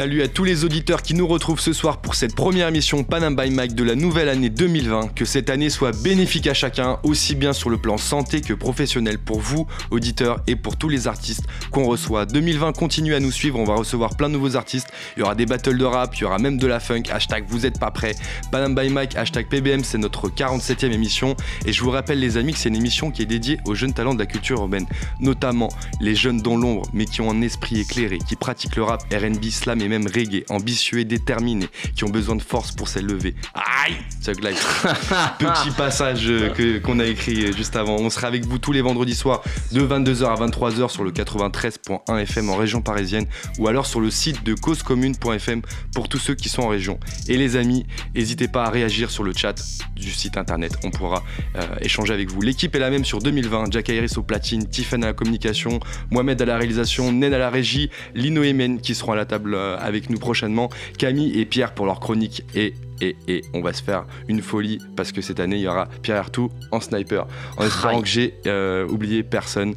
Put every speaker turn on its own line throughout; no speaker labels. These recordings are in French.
Salut à tous les auditeurs qui nous retrouvent ce soir pour cette première émission Panam by Mike de la nouvelle année 2020. Que cette année soit bénéfique à chacun, aussi bien sur le plan santé que professionnel pour vous, auditeurs, et pour tous les artistes qu'on reçoit. 2020 continue à nous suivre, on va recevoir plein de nouveaux artistes. Il y aura des battles de rap, il y aura même de la funk. Hashtag vous êtes pas prêts. Panam by Mike, hashtag PBM, c'est notre 47e émission. Et je vous rappelle les amis que c'est une émission qui est dédiée aux jeunes talents de la culture urbaine, notamment les jeunes dans l'ombre, mais qui ont un esprit éclairé, qui pratiquent le rap, RB, slam et même reggae, ambitieux et déterminés, qui ont besoin de force pour s'élever. Aïe Life. Petit passage euh, que- qu'on a écrit euh, juste avant. On sera avec vous tous les vendredis soirs de 22h à 23h sur le 93.1 FM en région parisienne ou alors sur le site de causecommune.fm pour tous ceux qui sont en région. Et les amis, n'hésitez pas à réagir sur le chat du site internet. On pourra euh, échanger avec vous. L'équipe est la même sur 2020. Jack Iris au platine, Tiffany à la communication, Mohamed à la réalisation, Nen à la régie, Lino et Men qui seront à la table euh, avec nous prochainement, Camille et Pierre pour leur chronique et et, et on va se faire une folie parce que cette année il y aura Pierre Artout en sniper. En espérant que j'ai euh, oublié personne.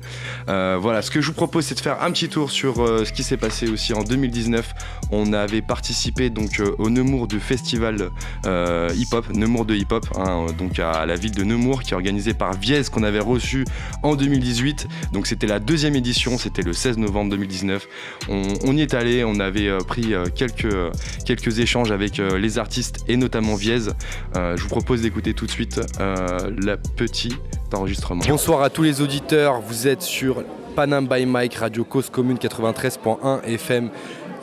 Euh, voilà ce que je vous propose c'est de faire un petit tour sur euh, ce qui s'est passé aussi en 2019 on avait participé donc au Nemours du festival hip-hop Nemours de hip-hop hein, donc à la ville de Nemours qui est organisé par Viez qu'on avait reçu en 2018 donc c'était la deuxième édition c'était le 16 novembre 2019 on, on y est allé on avait pris quelques, quelques échanges avec les artistes et notamment Viez Euh, je vous propose d'écouter tout de suite euh, la petite enregistrement bonsoir à tous les auditeurs vous êtes sur Panam by Mike Radio Cause Commune 93.1 FM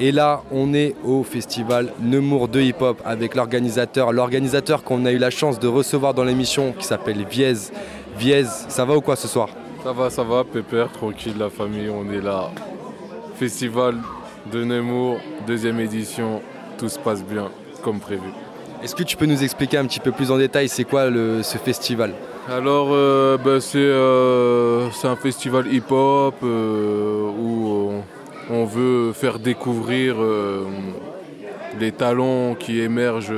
et là, on est au festival Nemours de Hip Hop avec l'organisateur, l'organisateur qu'on a eu la chance de recevoir dans l'émission qui s'appelle Viez. Viez, ça va ou quoi ce soir?
Ça va, ça va, pépère, tranquille, la famille, on est là. Festival de Nemours, deuxième édition, tout se passe bien, comme prévu.
Est-ce que tu peux nous expliquer un petit peu plus en détail c'est quoi le- ce festival
Alors, euh, ben, c'est euh, c'est un festival hip-hop euh, où on, veut faire découvrir les talents qui émergent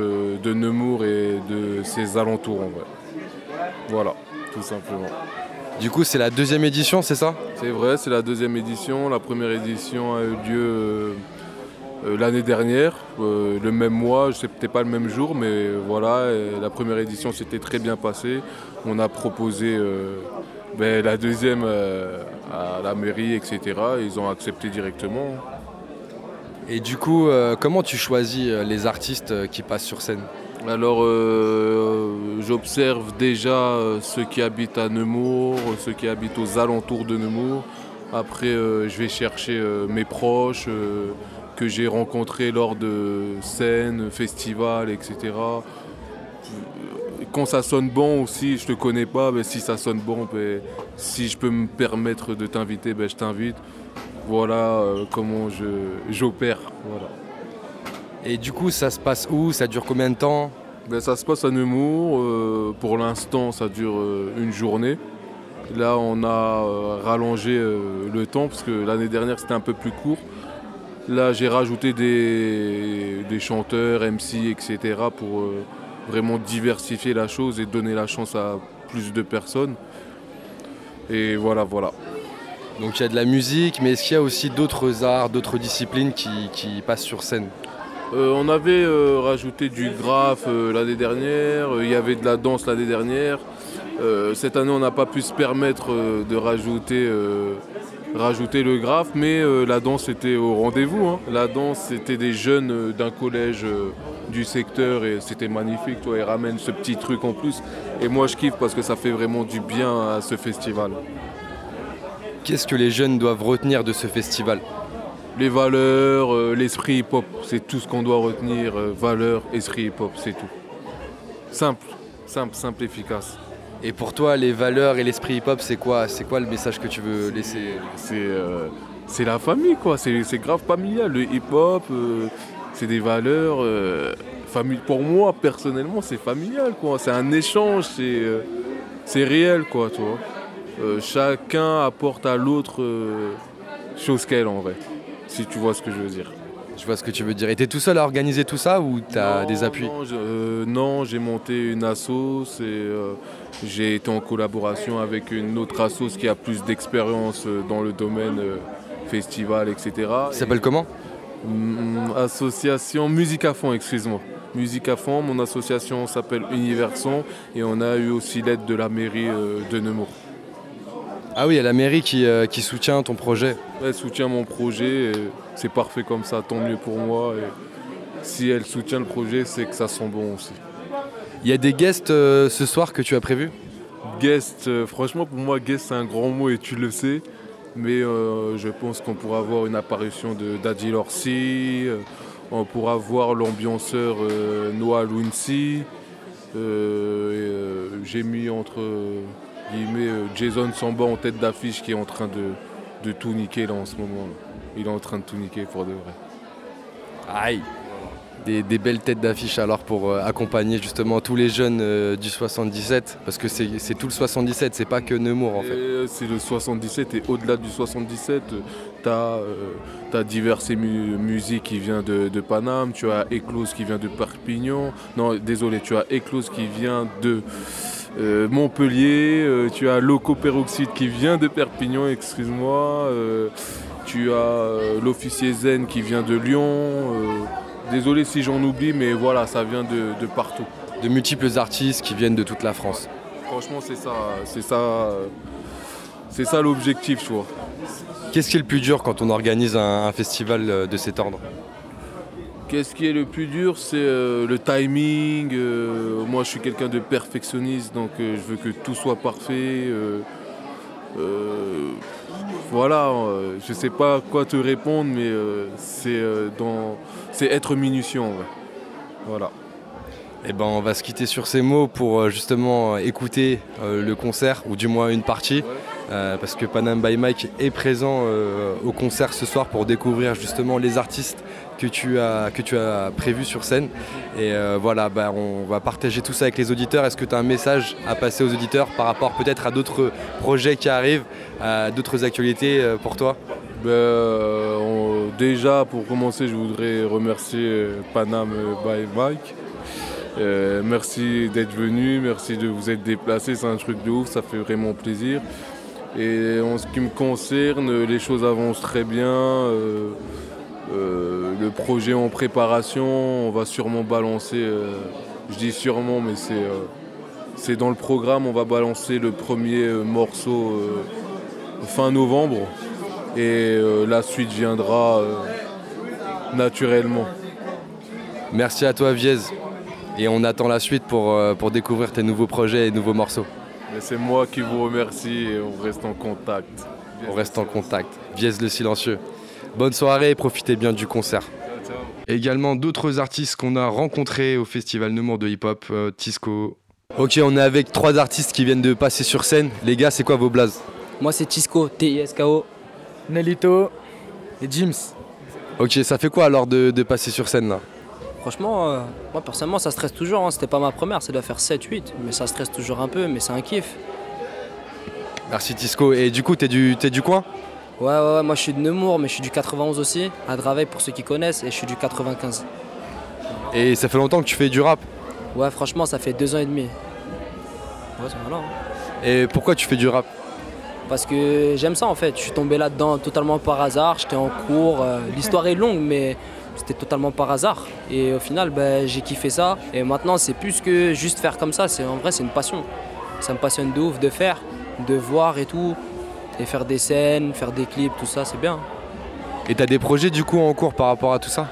de Nemours et de ses alentours en vrai. Voilà, tout simplement.
Du coup, c'est la deuxième édition, c'est ça?
C'est vrai, c'est la deuxième édition. La première édition a eu lieu l'année dernière, euh, le même mois, je sais peut-être pas le même jour, mais voilà, et la première édition s'était très bien passée. On a proposé euh, ben, la deuxième euh, à la mairie, etc. Ils ont accepté directement.
Et du coup, euh, comment tu choisis euh, les artistes euh, qui passent sur scène?
Alors, euh, j'observe déjà euh, ceux qui habitent à Nemours, euh, ceux qui habitent aux alentours de Nemours. Après, euh, je vais chercher euh, mes proches euh, que j'ai rencontrés lors de scènes, festivals, etc. Quand ça sonne bon aussi, je te connais pas, mais si ça sonne bon, ben, si je peux me permettre de t'inviter, ben, je t'invite. Voilà euh, comment je- j'opère. Voilà.
Et du coup, ça se passe où? Ça dure combien de temps?
Ben, ça se passe à Nemours. euh, pour l'instant, ça dure euh, une journée. Là, on a euh, rallongé le temps parce que l'année dernière, c'était un peu plus court. Là, j'ai rajouté des, des chanteurs, MC, etc. pour euh, vraiment diversifier la chose et donner la chance à plus de personnes. Et voilà, voilà.
Donc il y a de la musique, mais est-ce qu'il y a aussi d'autres arts, d'autres disciplines qui, qui passent sur scène?
Euh, on avait euh, rajouté du graphe l'année dernière, il y avait de la danse l'année dernière. Cette année, on n'a pas pu se permettre de rajouter, rajouter le graphe, mais euh, la danse était au rendez-vous. hein. La danse, c'était des jeunes euh, d'un collège euh, du secteur et c'était magnifique. Toi, ils ramènent ce petit truc en plus. Et moi, je kiffe parce que ça fait vraiment du bien à ce festival.
Qu'est-ce que les jeunes doivent retenir de ce festival?
Les valeurs, l'esprit hip-hop, c'est tout ce qu'on doit retenir. valeurs, esprit hip-hop, c'est tout. Simple, simple, simple, efficace.
Et pour toi, les valeurs et l'esprit hip-hop, c'est quoi C'est quoi le message que tu veux laisser?
C'est euh, la famille, quoi. C'est grave familial. Le hip-hop, euh, c'est des valeurs. euh. Pour moi, personnellement, c'est familial, quoi. C'est un échange, c'est réel, quoi, tu vois. Chacun apporte à l'autre chose qu'elle, en vrai. Si tu vois ce que je veux dire.
Je vois ce que tu veux dire. Et t'es tout seul à organiser tout ça ou t'as
Non,
des appuis
Non, je- euh, non, j'ai monté une assos et euh, j'ai été en collaboration avec une autre assos qui a plus d'expérience euh, dans le domaine festival, etc.
Ça s'appelle comment?
Mm, association Musique à fond, excuse-moi. Musique à fond, mon association s'appelle Universon et on a eu aussi l'aide de la mairie de Nemours.
Ah oui, il y a la mairie qui, euh, qui soutient ton projet.
Elle soutient mon projet, et c'est parfait comme ça, tant mieux pour moi. Et si elle soutient le projet, c'est que ça sent bon aussi.
Il y a des guests euh, ce soir que tu as prévus?
Guest, euh, franchement pour moi guest c'est un grand mot et tu le sais. Mais je pense qu'on pourra avoir une apparition de Daddy Lorsi, on pourra voir l'ambianceur Noah euh, J'ai mis entre guillemets euh, Jason Samba en tête d'affiche qui est en train de, de tout niquer là en ce moment. là. Il est en train de tout niquer pour de vrai.
Aïe des, des belles têtes d'affiche alors pour euh, accompagner justement tous les jeunes euh, du 77 parce que c'est tout le 77, c'est pas que Nemours en fait.
euh, C'est le 77 et au-delà du 77, tu as, diverses mu- musiques qui vient de, de Paname, tu as Eclose qui vient de Perpignan, non désolé, tu as Eclose qui vient de euh, Montpellier, euh, tu as Loco Peroxide qui vient de Perpignan, excuse-moi, euh, tu as l'officier Zen qui vient de Lyon, désolé si j'en oublie, mais voilà, ça vient de, de partout.
De multiples artistes qui viennent de toute la France.
Franchement, c'est ça, c'est ça, c'est ça l'objectif, tu vois.
Qu'est-ce qui est le plus dur quand on organise un, un festival de cet ordre?
Qu'est-ce qui est le plus dur C'est euh, le timing. euh, moi, je suis quelqu'un de perfectionniste, donc euh, je veux que tout soit parfait. voilà, je sais pas quoi te répondre, mais c'est dans, être minutieux. Voilà.
Eh ben, on va se quitter sur ces mots pour justement écouter le concert, ou du moins une partie, euh, parce que Panam by Mike est présent euh, au concert ce soir pour découvrir justement les artistes que tu as, que tu as prévus sur scène. Et euh, voilà, bah, on va partager tout ça avec les auditeurs. Est-ce que tu as un message à passer aux auditeurs par rapport peut-être à d'autres projets qui arrivent, à d'autres actualités euh, pour toi?
Ben, euh, déjà, pour commencer, je voudrais remercier Panam by Mike. Merci d'être venu, merci de vous être déplacé, c'est un truc de ouf, ça fait vraiment plaisir. Et en ce qui me concerne, les choses avancent très bien. Euh, le projet en préparation, on va sûrement balancer, euh, je dis sûrement, mais c'est euh, c'est dans le programme, on va balancer le premier morceau fin novembre et la suite viendra naturellement.
Merci à toi, Viez. Et on attend la suite pour, pour découvrir tes nouveaux projets et nouveaux morceaux.
Et c'est moi qui vous remercie et on reste en contact.
On reste en contact. Viez le silencieux. Bonne soirée et profitez bien du concert. Également d'autres artistes qu'on a rencontrés au festival Nemours de hip-hop, euh, Tisco. Ok, on est avec trois artistes qui viennent de passer sur scène. Les gars, c'est quoi vos blazes?
Moi c'est Tisco, T-I-S-K-O.
Nelito et James.
Ok, ça fait quoi alors de, de passer sur scène là?
Franchement, euh, moi personnellement ça stresse toujours, hein. c'était pas ma première, ça doit faire 7-8, mais ça stresse toujours un peu, mais c'est un kiff.
Merci Tisco. Et du coup, t'es du, t'es du coin?
Ouais, ouais, ouais, moi je suis de Nemours, mais je suis du 91 aussi, à Draveil pour ceux qui connaissent, et je suis du 95.
Et ça fait longtemps que tu fais du rap?
Ouais, franchement, ça fait deux ans et demi. Ouais, c'est voilà. hein.
Et pourquoi tu fais du rap?
Parce que j'aime ça en fait, je suis tombé là-dedans totalement par hasard, j'étais en cours, euh, l'histoire est longue, mais c'était totalement par hasard. Et au final, ben, j'ai kiffé ça, et maintenant c'est plus que juste faire comme ça, c'est en vrai c'est une passion. Ça me passionne de ouf de faire, de voir et tout, et faire des scènes, faire des clips, tout ça, c'est bien.
Et t'as des projets du coup en cours par rapport à tout ça?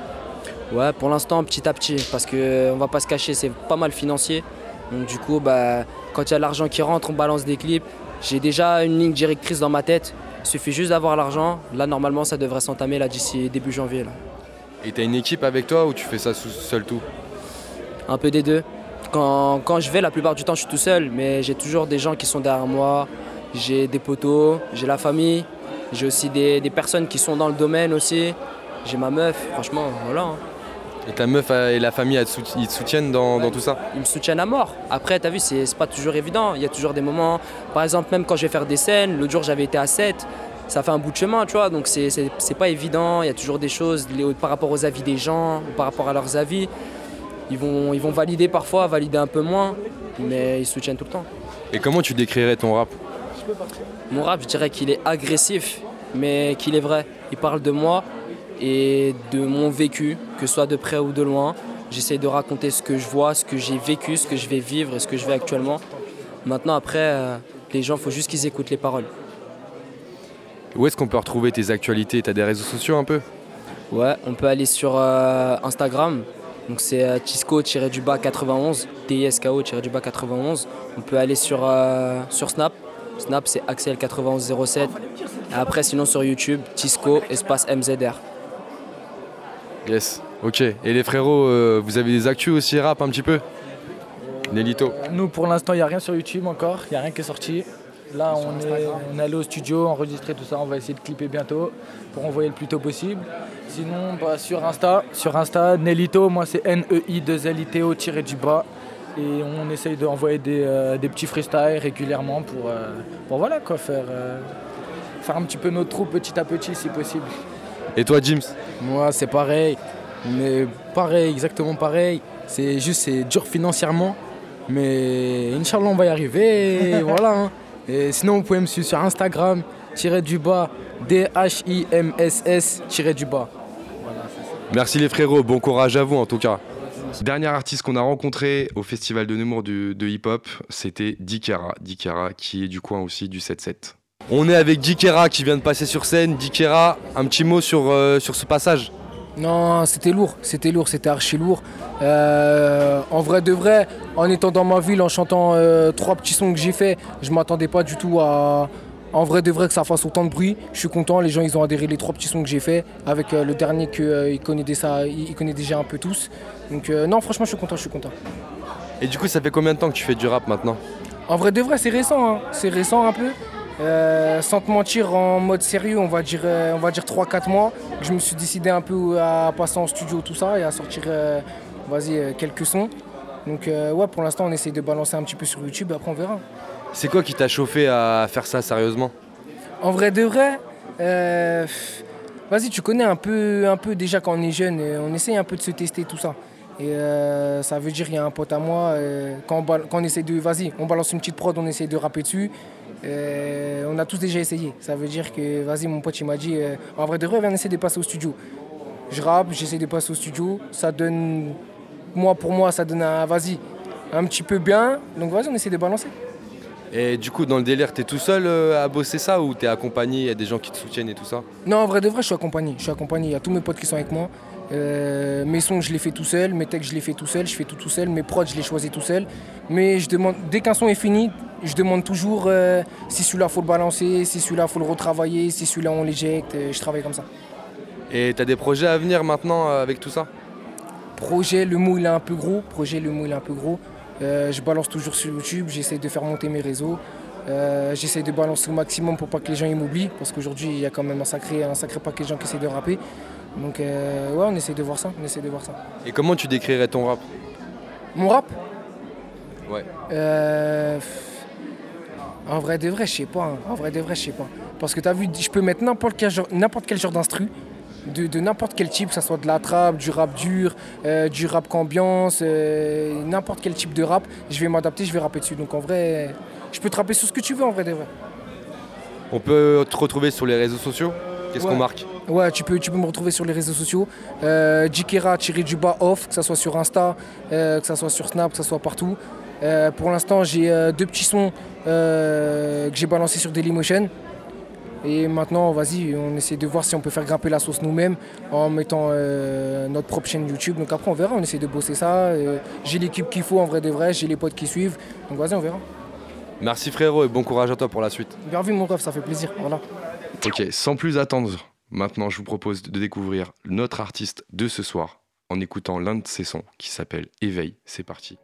Ouais, pour l'instant, petit à petit, parce que on va pas se cacher, c'est pas mal financier. Donc du coup, bah, quand il y a l'argent qui rentre, on balance des clips. J'ai déjà une ligne directrice dans ma tête. Il suffit juste d'avoir l'argent. Là, normalement, ça devrait s'entamer là d'ici début janvier. Là.
Et t'as une équipe avec toi ou tu fais ça seul tout?
Un peu des deux. Quand, quand je vais, la plupart du temps, je suis tout seul, mais j'ai toujours des gens qui sont derrière moi. J'ai des potos, j'ai la famille, j'ai aussi des, des personnes qui sont dans le domaine aussi. J'ai ma meuf, franchement, voilà. hein.
Et ta meuf et la famille, ils te soutiennent dans, dans tout ça?
Ils me soutiennent à mort. Après, t'as vu, c'est pas toujours évident. Il y a toujours des moments, par exemple, même quand je vais faire des scènes, l'autre jour j'avais été à 7, ça fait un bout de chemin, tu vois, donc c'est- pas évident. Il y a toujours des choses les- par rapport aux avis des gens, ou par rapport à leurs avis. Ils vont, ils vont valider parfois, valider un peu moins, mais ils soutiennent tout le temps.
Et comment tu décrirais ton rap?
Mon rap, je dirais qu'il est agressif, mais qu'il est vrai. Il parle de moi et de mon vécu, que ce soit de près ou de loin. J'essaye de raconter ce que je vois, ce que j'ai vécu, ce que je vais vivre et ce que je vais actuellement. Maintenant, après, euh, les gens, il faut juste qu'ils écoutent les paroles.
Où est-ce qu'on peut retrouver tes actualités? T'as des réseaux sociaux un peu?
Ouais, on peut aller sur euh, Instagram. Donc c'est euh, Tisco-du-bas 91, TISKO-du-bas 91. On peut aller sur, euh, sur Snap. Snap c'est Axel9107. Et après sinon sur YouTube, Tisco espace MZR.
Yes, ok. Et les frérots, euh, vous avez des actus aussi rap un petit peu? Nelito
Nous, pour l'instant, il n'y a rien sur YouTube encore, il n'y a rien qui est sorti. Là, on est, on est allé au studio, enregistrer tout ça, on va essayer de clipper bientôt pour envoyer le plus tôt possible. Sinon, bah, sur Insta, sur Insta, Nelito, moi c'est N-E-I-2-L-I-T-O tiré du bas. Et on essaye d'envoyer des, euh, des petits freestyles régulièrement pour, euh, pour voilà, quoi, faire, euh, faire un petit peu notre trou petit à petit si possible.
Et toi, James?
Moi, c'est pareil. Mais pareil, exactement pareil. C'est juste, c'est dur financièrement. Mais Inch'Allah, on va y arriver. Et voilà. hein. Et sinon, vous pouvez me suivre sur Instagram, tiré du bas, D-H-I-M-S-S, tiré du bas.
Merci les frérots, bon courage à vous en tout cas. Dernier artiste qu'on a rencontré au festival de Nemours du- de hip-hop, c'était Dikera. Dikera qui est du coin aussi du 7-7. On est avec Dikera qui vient de passer sur scène. Dikera, un petit mot sur, euh, sur ce passage
Non, c'était lourd, c'était lourd, c'était archi lourd. Euh, en vrai de vrai, en étant dans ma ville, en chantant euh, trois petits sons que j'ai fait, je m'attendais pas du tout à. En vrai de vrai que ça fasse autant de bruit. Je suis content, les gens ils ont adhéré les trois petits sons que j'ai fait avec euh, le dernier qu'ils connaissent déjà un peu tous. Donc euh, non franchement je suis content, je suis content.
Et du coup, ça fait combien de temps que tu fais du rap maintenant
En vrai de vrai, c'est récent, hein. c'est récent un peu. Euh, sans te mentir, en mode sérieux, on va dire, euh, on va dire 3-4 mois, je me suis décidé un peu à passer en studio, tout ça, et à sortir euh, vas-y, quelques sons. Donc ouais, pour l'instant, on essaye de balancer un petit peu sur YouTube, après on verra.
C'est quoi qui t'a chauffé à faire ça sérieusement
En vrai de vrai, vas-y, tu connais un peu, un peu déjà quand on est jeune, on essaye un peu de se tester tout ça. Et euh, ça veut dire, il y a un pote à moi, euh, quand, on quand on essaie de, vas-y, on balance une petite prod, on essaie de rapper dessus. Euh, on a tous déjà essayé. Ça veut dire que, vas-y, mon pote, il m'a dit, en vrai de vrai, viens essayer de passer au studio. Je rappe, j'essaie de passer au studio, ça donne, moi pour moi, ça donne un, vas-y, un petit peu bien. Donc vas-y, on essaie de balancer.
Et du coup, dans le délire, t'es tout seul à bosser ça ou t'es accompagné Il y a des gens qui te soutiennent et tout ça?
Non, en vrai de vrai, je suis accompagné. Je suis accompagné. Il y a tous mes potes qui sont avec moi. Euh, mes sons, je les fais tout seul. Mes textes, je les fais tout seul. Je fais tout tout seul. Mes prods, je les choisis tout seul. Mais je demande, dès qu'un son est fini, je demande toujours euh, si celui-là, faut le balancer, si celui-là, faut le retravailler, si celui-là, on l'éjecte. Euh, Je travaille comme ça.
Et t'as des projets à venir maintenant avec tout ça?
Projet, le mot, il est un peu gros. Projet, le mot, il est un peu gros. Euh, je balance toujours sur YouTube. J'essaie de faire monter mes réseaux. Euh, J'essaie de balancer au maximum pour pas que les gens ils m'oublient. Parce qu'aujourd'hui, il y a quand même un sacré, un sacré paquet de gens qui essaient de rapper. Donc, euh, ouais, on essaie de voir ça. On essaie de voir ça.
Et comment tu décrirais ton rap?
Mon rap?
Ouais.
Euh, En vrai de vrai, je sais pas. hein. En vrai de vrai, je sais pas. Parce que tu as vu, je peux mettre n'importe quel genre, n'importe quel genre d'instru, de, de n'importe quel type, que ce soit de la trap, du rap dur, euh, du rap qu'ambiance, euh, n'importe quel type de rap, je vais m'adapter, je vais rapper dessus. Donc en vrai, je peux te rapper sur ce que tu veux en vrai de vrai.
On peut te retrouver sur les réseaux sociaux? Qu'est-ce
Ouais.
qu'on marque?
Ouais, tu peux, tu peux me retrouver sur les réseaux sociaux. Euh, Jikera tiré du bas off, que ce soit sur Insta, euh, que ce soit sur Snap, que ce soit partout. Euh, pour l'instant, j'ai deux petits sons que j'ai balancés sur Dailymotion. Et maintenant, vas-y, on essaie de voir si on peut faire grimper la sauce nous-mêmes en mettant euh, notre propre chaîne YouTube. Donc après, on verra, on essaie de bosser ça. Euh, j'ai l'équipe qu'il faut en vrai de vrai, j'ai les potes qui suivent. Donc vas-y, on verra.
Merci frérot et bon courage à toi pour la suite.
Bien vu, mon rêve, ça fait plaisir. Voilà.
Ok, sans plus attendre, maintenant je vous propose de découvrir notre artiste de ce soir en écoutant l'un de ses sons qui s'appelle Éveil. C'est parti.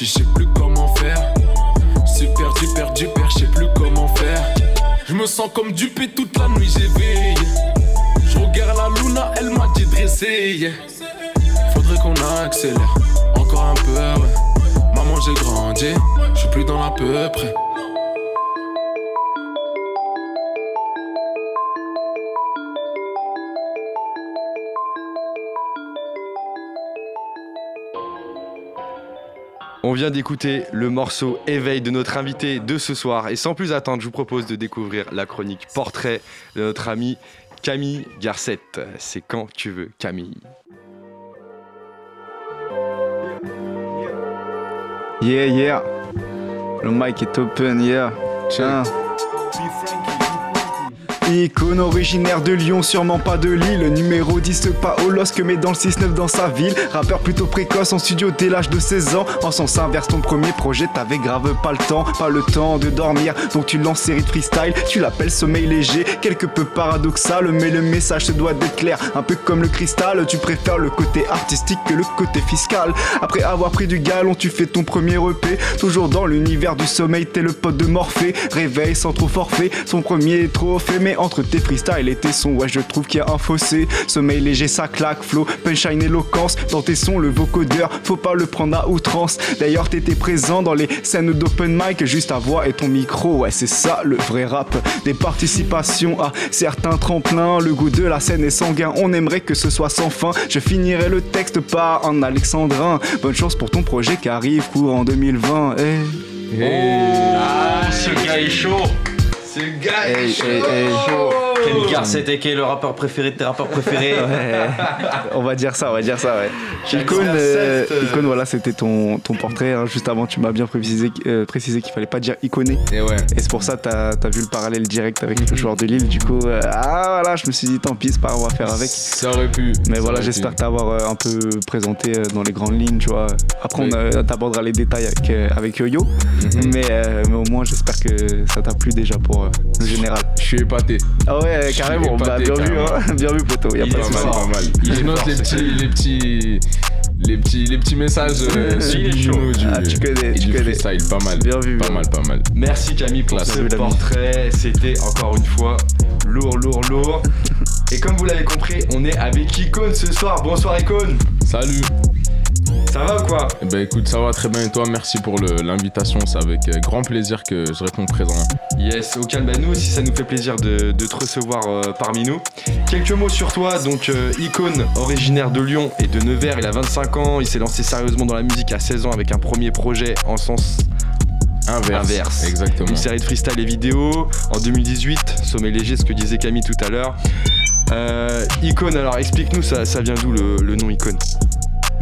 Je sais plus comment faire. C'est perdu, perdu, perdu, je sais plus comment faire. Je me sens comme dupé toute la nuit, j'ai Faudrait qu'on accélère, encore un peu. Maman, j'ai grandi, je suis plus dans l'à peu. On
vient d'écouter le morceau Éveil de notre invité de ce soir. Et sans plus attendre, je vous propose de découvrir la chronique portrait de notre ami Camille Garcette. C'est quand tu veux, Camille.
Yeah, yeah. Le mic est open, yeah. Tiens. Icône originaire de Lyon, sûrement pas de Lille. Numéro 10, pas au LOSC, mais dans le 6-9 dans sa ville. Rappeur plutôt précoce en studio dès l'âge de 16 ans. En sens inverse, ton premier projet, t'avais grave pas le temps, pas le temps de dormir. Donc tu lances série de freestyle, tu l'appelles sommeil léger. Quelque peu paradoxal, mais le message se doit d'être clair. Un peu comme le cristal, tu préfères le côté artistique que le côté fiscal. Après avoir pris du galon, tu fais ton premier EP. Toujours dans l'univers du sommeil, t'es le pote de Morphée. Réveil sans trop forfait, son premier trophée. Mais entre tes freestyles et tes sons, ouais, je trouve qu'il y a un fossé. Sommeil léger, ça claque, flow, punchline, éloquence. Dans tes sons, le vocodeur, faut pas le prendre à outrance. D'ailleurs, t'étais présent dans les scènes d'open mic, juste ta voix et ton micro. Ouais, c'est ça le vrai rap. Des participations à certains tremplins. Le goût de la scène est sanguin, on aimerait que ce soit sans fin. Je finirai le texte par un alexandrin. Bonne chance pour ton projet qui arrive court en 2020. Eh.
Ah, ce gars est chaud Ce gars est
Hey,
chaud
hey, hey.
Ken est le rappeur préféré de tes rappeurs préférés?
Ouais. on va dire ça, on va dire ça, ouais. Icône, euh, voilà, c'était ton, ton portrait. hein. Juste avant, tu m'as bien précisé, euh, précisé qu'il fallait pas dire iconé.
Et ouais.
Et c'est pour ça que t'as as vu le parallèle direct avec le joueur de Lille. Du coup, euh, ah voilà, je me suis dit, tant pis, c'est pas on va faire avec.
Ça aurait pu.
Mais
ça
voilà, j'espère t'avoir euh, un peu présenté euh, dans les grandes lignes, tu vois. Après,
Oui.
on euh, t'abordera les détails avec, euh, avec Yo-Yo.
Mhm.
Mais, euh, mais au moins, j'espère que ça t'a plu déjà pour euh, le général.
Je suis épaté.
Ah ouais, carrément. Bah,
épaté,
bien vu,
carrément.
hein. bien vu, poteau. Y a
Il
pas
est
de
pas
souci.
mal, pas mal. Je note les petits, les petits, les petits, les petits messages euh,
Il
subliminaux du,
Ah, tu connais, tu
du
connais.
freestyle. Pas mal.
Bien vu,
Pas
bien
mal, pas mal.
Merci Camille pour
Classe.
ce portrait. C'était encore une fois lourd, lourd, lourd. Et comme vous l'avez compris, on est avec Icône ce soir. Bonsoir Icône.
Salut.
Ça va ou quoi
Eh ben écoute, ça va très bien et toi, merci pour l'invitation. C'est avec euh, grand plaisir que je réponds présent.
Yes, au calme, bah nous aussi ça nous fait plaisir de, de te recevoir euh, parmi nous. Quelques mots sur toi, donc euh, icône originaire de Lyon et de Nevers, il a 25 ans, il s'est lancé sérieusement dans la musique à 16 ans avec un premier projet en sens
Inverse.
Inverse.
Exactement.
une série de freestyle et vidéo. En 2018, Sommet léger, ce que disait Camille tout à l'heure. Euh, icône, alors explique-nous, ça, ça vient d'où le, le nom icône?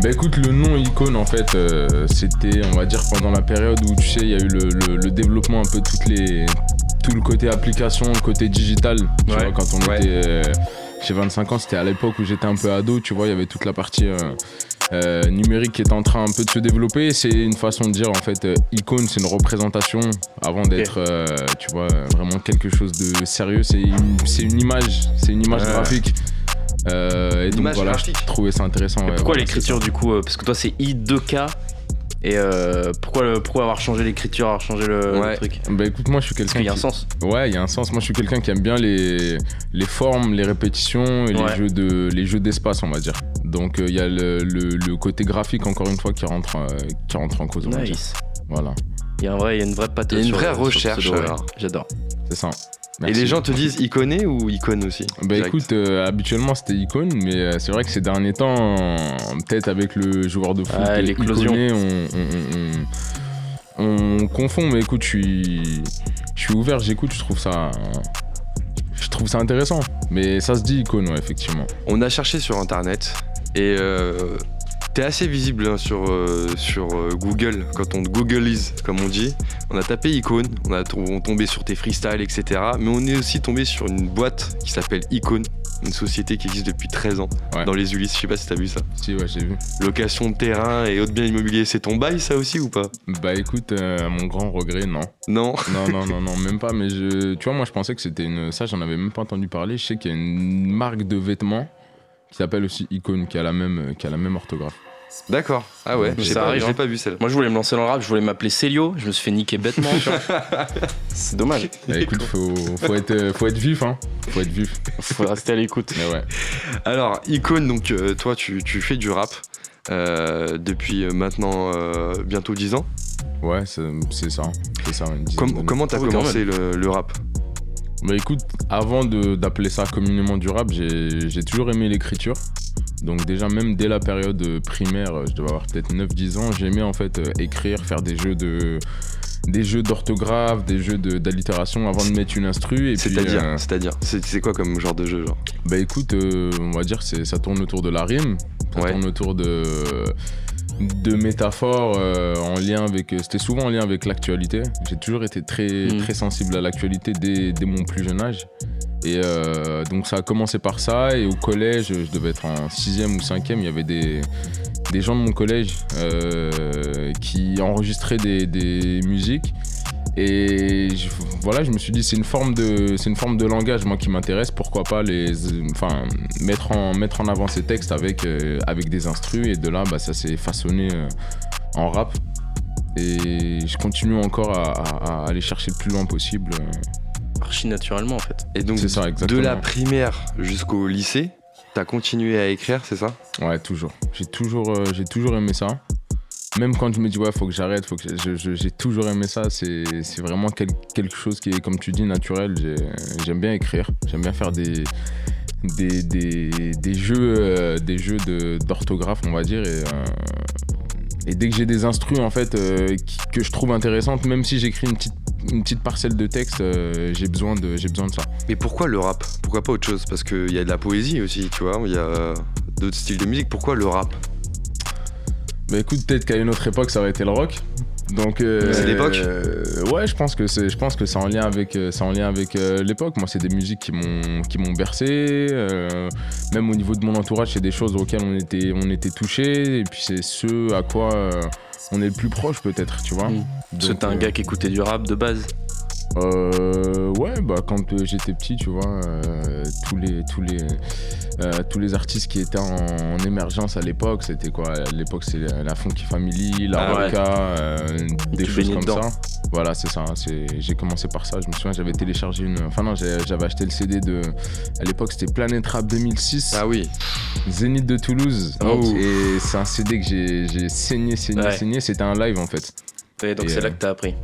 Bah écoute, le nom icône en fait, euh, c'était, on va dire, pendant la période où tu sais, il y a eu le, le- le développement un peu de toutes les, tout le côté application, le côté digital. Tu
Ouais.
vois, quand on
Ouais.
était euh, j'ai 25 ans, c'était à l'époque où j'étais un peu ado. Tu vois, il y avait toute la partie euh, euh, numérique qui était en train un peu de se développer. C'est une façon de dire en fait, icône, c'est une représentation avant d'être, tu vois, vraiment quelque chose de sérieux. C'est une, image, c'est une image graphique. Euh, et donc voilà, je trouvais ça intéressant. ouais,
Pourquoi
voilà,
l'écriture du coup euh, Parce que toi c'est I2K. Et euh, pourquoi, le- pourquoi avoir changé l'écriture, avoir changé le, truc?
Bah écoute, moi je suis
Parce
quelqu'un
qu'il y a un
qui...
sens.
Ouais, il y a un sens. Moi je suis quelqu'un qui aime bien les, les formes, les répétitions et
Ouais.
les jeux de les jeux d'espace, on va dire. Donc euh, il y a le, le- le côté graphique encore une fois qui rentre euh, qui rentre en cause.
Nice.
Voilà,
Il y a un vrai, il y a une vraie patte
Il y a une vraie recherche.
J'adore.
c'est ça.
Et les gens te disent iconé ou icône aussi
Bah
Direct.
écoute, euh, habituellement c'était icône, mais euh, c'est vrai que ces derniers temps, peut-être avec le joueur de foot,
l'éclosion.
on, on- on- on confond. Mais écoute, je suis, je suis ouvert, j'écoute, je trouve ça, je trouve ça intéressant. Mais ça se dit icône, ouais, effectivement.
On a cherché sur internet et euh, t'es assez visible hein, sur, euh, sur euh, Google quand on Googleise comme on dit. On a tapé icône, on a on tombé sur tes freestyles, etc. Mais on est aussi tombé sur une boîte qui s'appelle Icône, une société qui existe depuis 13 ans
Ouais.
dans les Ulysses. Je sais pas si t'as vu ça.
Si, ouais, j'ai vu.
Location de terrain et autres biens immobiliers, c'est ton bail ça aussi ou pas?
Bah écoute, euh, à mon grand regret, non.
Non
Non, non, non, non, même pas. Mais je, tu vois, moi je pensais que c'était une. Ça, j'en avais même pas entendu parler. Je sais qu'il y a une marque de vêtements qui s'appelle aussi Icône, qui a la même, qui a la même orthographe.
D'accord. Ah ouais,
ça
pas,
arrive,
je l'ai
hein.
pas vu celle-là.
Moi je voulais me lancer dans le rap, je voulais m'appeler Célio, je me suis fait niquer bêtement. C'est dommage.
Bah, écoute, faut, faut, être, euh, faut être vif, hein. Faut être vif.
Faut rester à l'écoute.
Ouais.
Alors, Icône, donc euh, toi tu, tu fais du rap euh, depuis maintenant euh, bientôt 10 ans.
Ouais, c'est ça. C'est ça. une
Com- comment t'as
Ah
commencé le, le rap?
Bah écoute, avant de- d'appeler ça communément du rap, j'ai j'ai toujours aimé l'écriture. Donc déjà même dès la période primaire, je devais avoir peut-être 9-10 ans, j'aimais en fait euh, écrire, faire des jeux de des jeux d'orthographe, des jeux de- d'allitération avant de mettre une instru et puis
C'est-à-dire,
euh,
c'est-à-dire, c'est c'est quoi comme genre de jeu genre?
Bah écoute, euh, on va dire c'est ça tourne autour de la rime, ça
Ouais.
tourne autour de de métaphores euh, en lien avec c'était souvent en lien avec l'actualité. J'ai toujours été très
Mm.
très sensible à l'actualité dès, dès mon plus jeune âge. Et euh, donc ça a commencé par ça et au collège, je devais être en sixième ou cinquième, il y avait des, des gens de mon collège euh, qui enregistraient des, des musiques et je, voilà, je me suis dit c'est une forme de c'est une forme de langage moi qui m'intéresse. Pourquoi pas les enfin mettre en mettre en avant ces textes avec euh, avec des instrus et de là bah, ça s'est façonné euh, en rap. Et je continue encore à, à- à aller chercher le plus loin possible. euh.
Archi naturellement en fait.
Et donc,
ça,
de la primaire jusqu'au lycée, t'as continué à écrire, c'est ça?
Ouais, toujours. J'ai toujours, euh, j'ai toujours aimé ça. Même quand je me dis, ouais, faut que j'arrête, faut que j'ai toujours aimé ça. C'est vraiment quel- quelque chose qui est, comme tu dis, naturel. J'ai- J'aime bien écrire. J'aime bien faire des, des, des, des jeux, euh, des jeux d'orthographe, on va dire. Et, euh, et dès que j'ai des instrus, en fait, euh, que je trouve intéressantes, même si j'écris une petite, une petite parcelle de texte, j'ai besoin, de- j'ai besoin de ça.
Mais pourquoi le rap? Pourquoi pas autre chose? Parce qu'il y a de la poésie aussi, tu vois, il y a d'autres styles de musique. Pourquoi le rap?
Bah écoute, peut-être qu'à une autre époque, ça aurait été le rock. Donc euh,
C'est l'époque
euh, Ouais, je pense que c'est, je pense que c'est en lien avec, euh, c'est en lien avec euh, l'époque. Moi, c'est des musiques qui m'ont, qui m'ont bercé. euh, même au niveau de mon entourage, c'est des choses auxquelles on était, on était touchés. Et puis c'est ce à quoi euh, on est le plus proche, peut-être, tu vois.
Parce que
Donc,
t'es un
euh,
gars qui écoutait du rap de base.
Euh, ouais, bah quand euh, j'étais petit, tu vois, euh, tous les tous les euh, tous les artistes qui étaient en, en émergence à l'époque, c'était quoi? À l'époque, c'est la, Funky Family, la
Ah ouais.
Euh, des
tu
choses comme
dedans.
ça. Voilà, c'est ça. C'est j'ai commencé par ça. Je me souviens, j'avais téléchargé une. Enfin non, j'avais acheté le CD de. À l'époque, c'était Planet Rap 2006,
Ah oui,
Zénith de Toulouse.
Oh.
Et c'est un CD que j'ai j'ai saigné, saigné,
Ouais.
saigné. C'était un live en fait.
Ouais, donc
Et,
c'est là que t'as appris.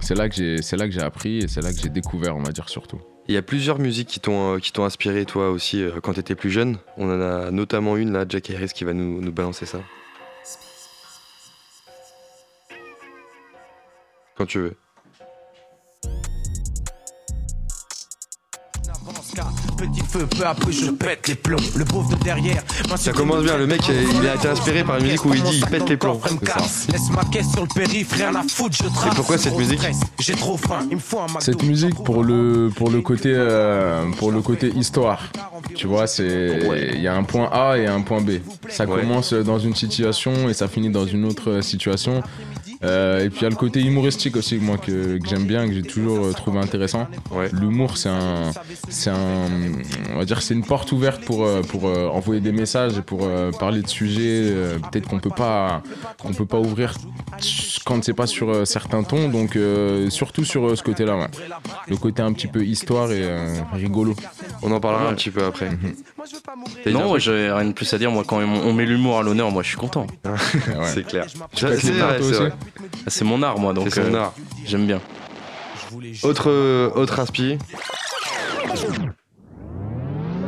C'est là que j'ai, c'est là que j'ai appris et c'est là que j'ai découvert, on va dire surtout.
il y a plusieurs musiques qui t'ont euh, qui t'ont inspiré toi aussi euh, quand t'étais plus jeune. On en a notamment une là, Jack Harris, qui va nous, nous balancer ça. Quand tu veux.
Petit feu, peu après je pète les plombs. Le pauvre de derrière.
Ça commence bien, le mec il a été inspiré par une musique où il dit il pète les plombs.
Laisse ma caisse sur le périph', rien à foutre, je trace.
Et pourquoi cette musique
J'ai trop faim, il me faut un McDo.
Cette musique pour le pour le côté euh, pour le côté histoire. Tu vois, c'est il y a un point A et un point B. Ça
Ouais.
commence dans une situation et ça finit dans une autre situation. Euh, et puis il y a le côté humoristique aussi moi que, que j'aime bien, que j'ai toujours euh, trouvé intéressant. L'humour c'est un c'est un on va dire c'est une porte ouverte pour euh, pour euh, envoyer des messages et pour euh, parler de sujets peut-être qu'on peut pas qu'on peut pas ouvrir quand c'est pas sur certains tons donc surtout sur ce côté-là ouais. le côté un petit peu histoire et rigolo.
On en parlera un petit peu après.
Non, ouais, j'ai rien de plus à dire. Moi, quand on met l'humour à l'honneur, moi, je suis content.
C'est clair.
Tu
C'est
les
vrai.
Ah, C'est mon art, moi, donc euh,
art.
j'aime bien.
Autre, euh, autre inspi.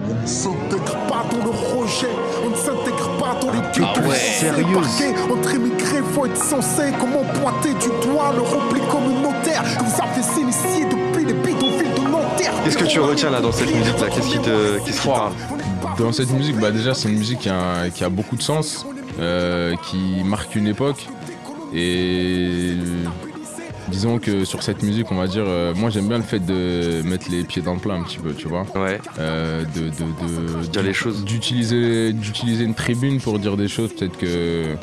On ne s'intègre pas dans le projet, on ne s'intègre pas dans l'équipe.
Ah ouais, sérieuse.
Parquet, Entre immigrés, faut être censé comment pointer du doigt le repli communautaire que vous avez s'initier depuis les bidonvilles de Nanterre.
Qu'est-ce que tu retiens là dans cette musique là? Qu'est-ce qui te, qu'est-ce qui
Dans cette musique, bah déjà c'est une musique qui a, qui a beaucoup de sens, euh, qui marque une époque. Et disons que sur cette musique, on va dire, euh, moi j'aime bien le fait de mettre les pieds dans le plat un petit peu, tu vois. Euh, de, de, de-
Dire les choses.
D'utiliser, d'utiliser une tribune pour dire des choses, peut-être que.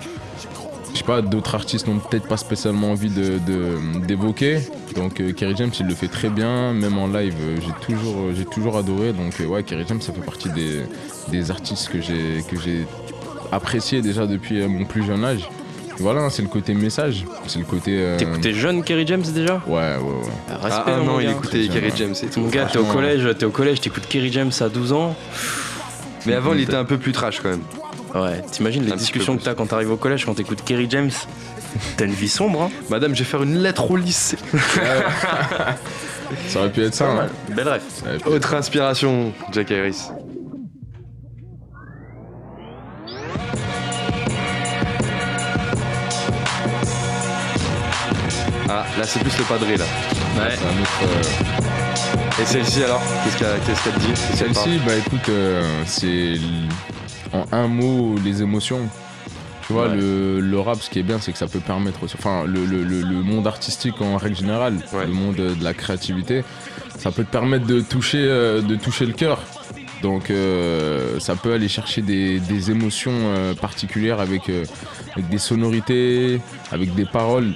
Je sais pas, d'autres artistes n'ont peut-être pas spécialement envie de, de- d'évoquer. Donc euh, Kerry James, il le fait très bien, même en live, euh, j'ai toujours, j'ai toujours adoré. Donc euh, ouais, Kerry James, ça fait partie des, des artistes que j'ai, que j'ai apprécié déjà depuis euh, mon plus jeune âge. Voilà, c'est le côté message, c'est le côté. euh,
T'écoutais jeune Kerry James déjà?
Ouais, ouais, ouais.
Respect,
Ah, un
mon
an, il écoutait Kerry James et tout.
Mon gars, t'es au collège, t'es au collège, t'écoutes Kerry James à 12 ans.
Mais avant, il était un peu plus trash quand même.
Ouais, t'imagines les
Un
discussions que t'as quand t'arrives au collège, quand t'écoutes Kerry James T'as une vie sombre, hein
Madame, je vais faire une lettre au lycée.
Ça aurait pu être ça. hein.
Belle rêve.
Autre inspiration, Jack Harris. Ah, là c'est plus le padré là.
Ouais.
C'est un autre, euh,
Et celle-ci alors? Qu'est-ce qu'elle dit?
Celle-ci, bah écoute, euh, c'est en un mot les émotions. Tu vois,
Ouais.
le, le rap, ce qui est bien, c'est que ça peut permettre, aussi- enfin, le, le- le- monde artistique en règle générale, le monde de la créativité, ça peut te permettre de toucher, euh, de toucher le cœur. Donc, euh, ça peut aller chercher des, des émotions euh, particulières avec, avec des sonorités, avec des paroles.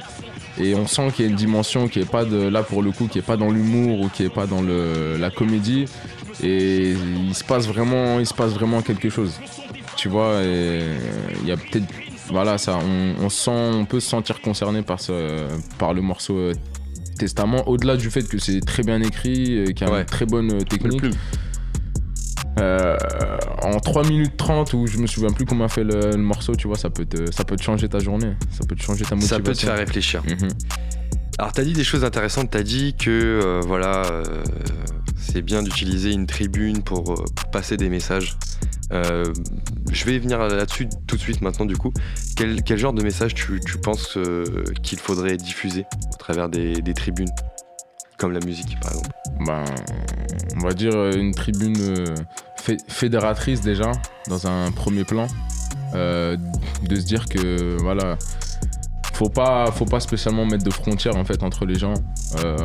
Et on sent qu'il y a une dimension qui est pas de, là pour le coup, qui est pas dans l'humour ou qui est pas dans le, la comédie. Et il se passe vraiment, il se passe vraiment quelque chose. Tu vois, il y a peut-être, voilà, ça, on, on sent, on peut se sentir concerné par ce, par le morceau euh, Testament. Au-delà du fait que c'est très bien écrit, euh, qu'il y a une très bonne euh, technique. Euh, en 3 minutes 30 où je me souviens plus comment a fait le, le morceau, tu vois, ça peut, te, ça peut te changer ta journée, ça peut te changer ta motivation.
Ça peut te faire réfléchir.
Mhm.
Alors t'as dit des choses intéressantes, t'as dit que euh, voilà, euh, c'est bien d'utiliser une tribune pour, euh, passer des messages. Je vais venir là-dessus tout de suite maintenant du coup. Quel, genre de message tu, tu penses qu'il faudrait diffuser au travers des, tribunes Comme la musique par exemple?
Ben, on va dire une tribune fé- fédératrice déjà, dans un premier plan. De se dire que voilà, faut pas, faut pas spécialement mettre de frontières en fait entre les gens. Euh,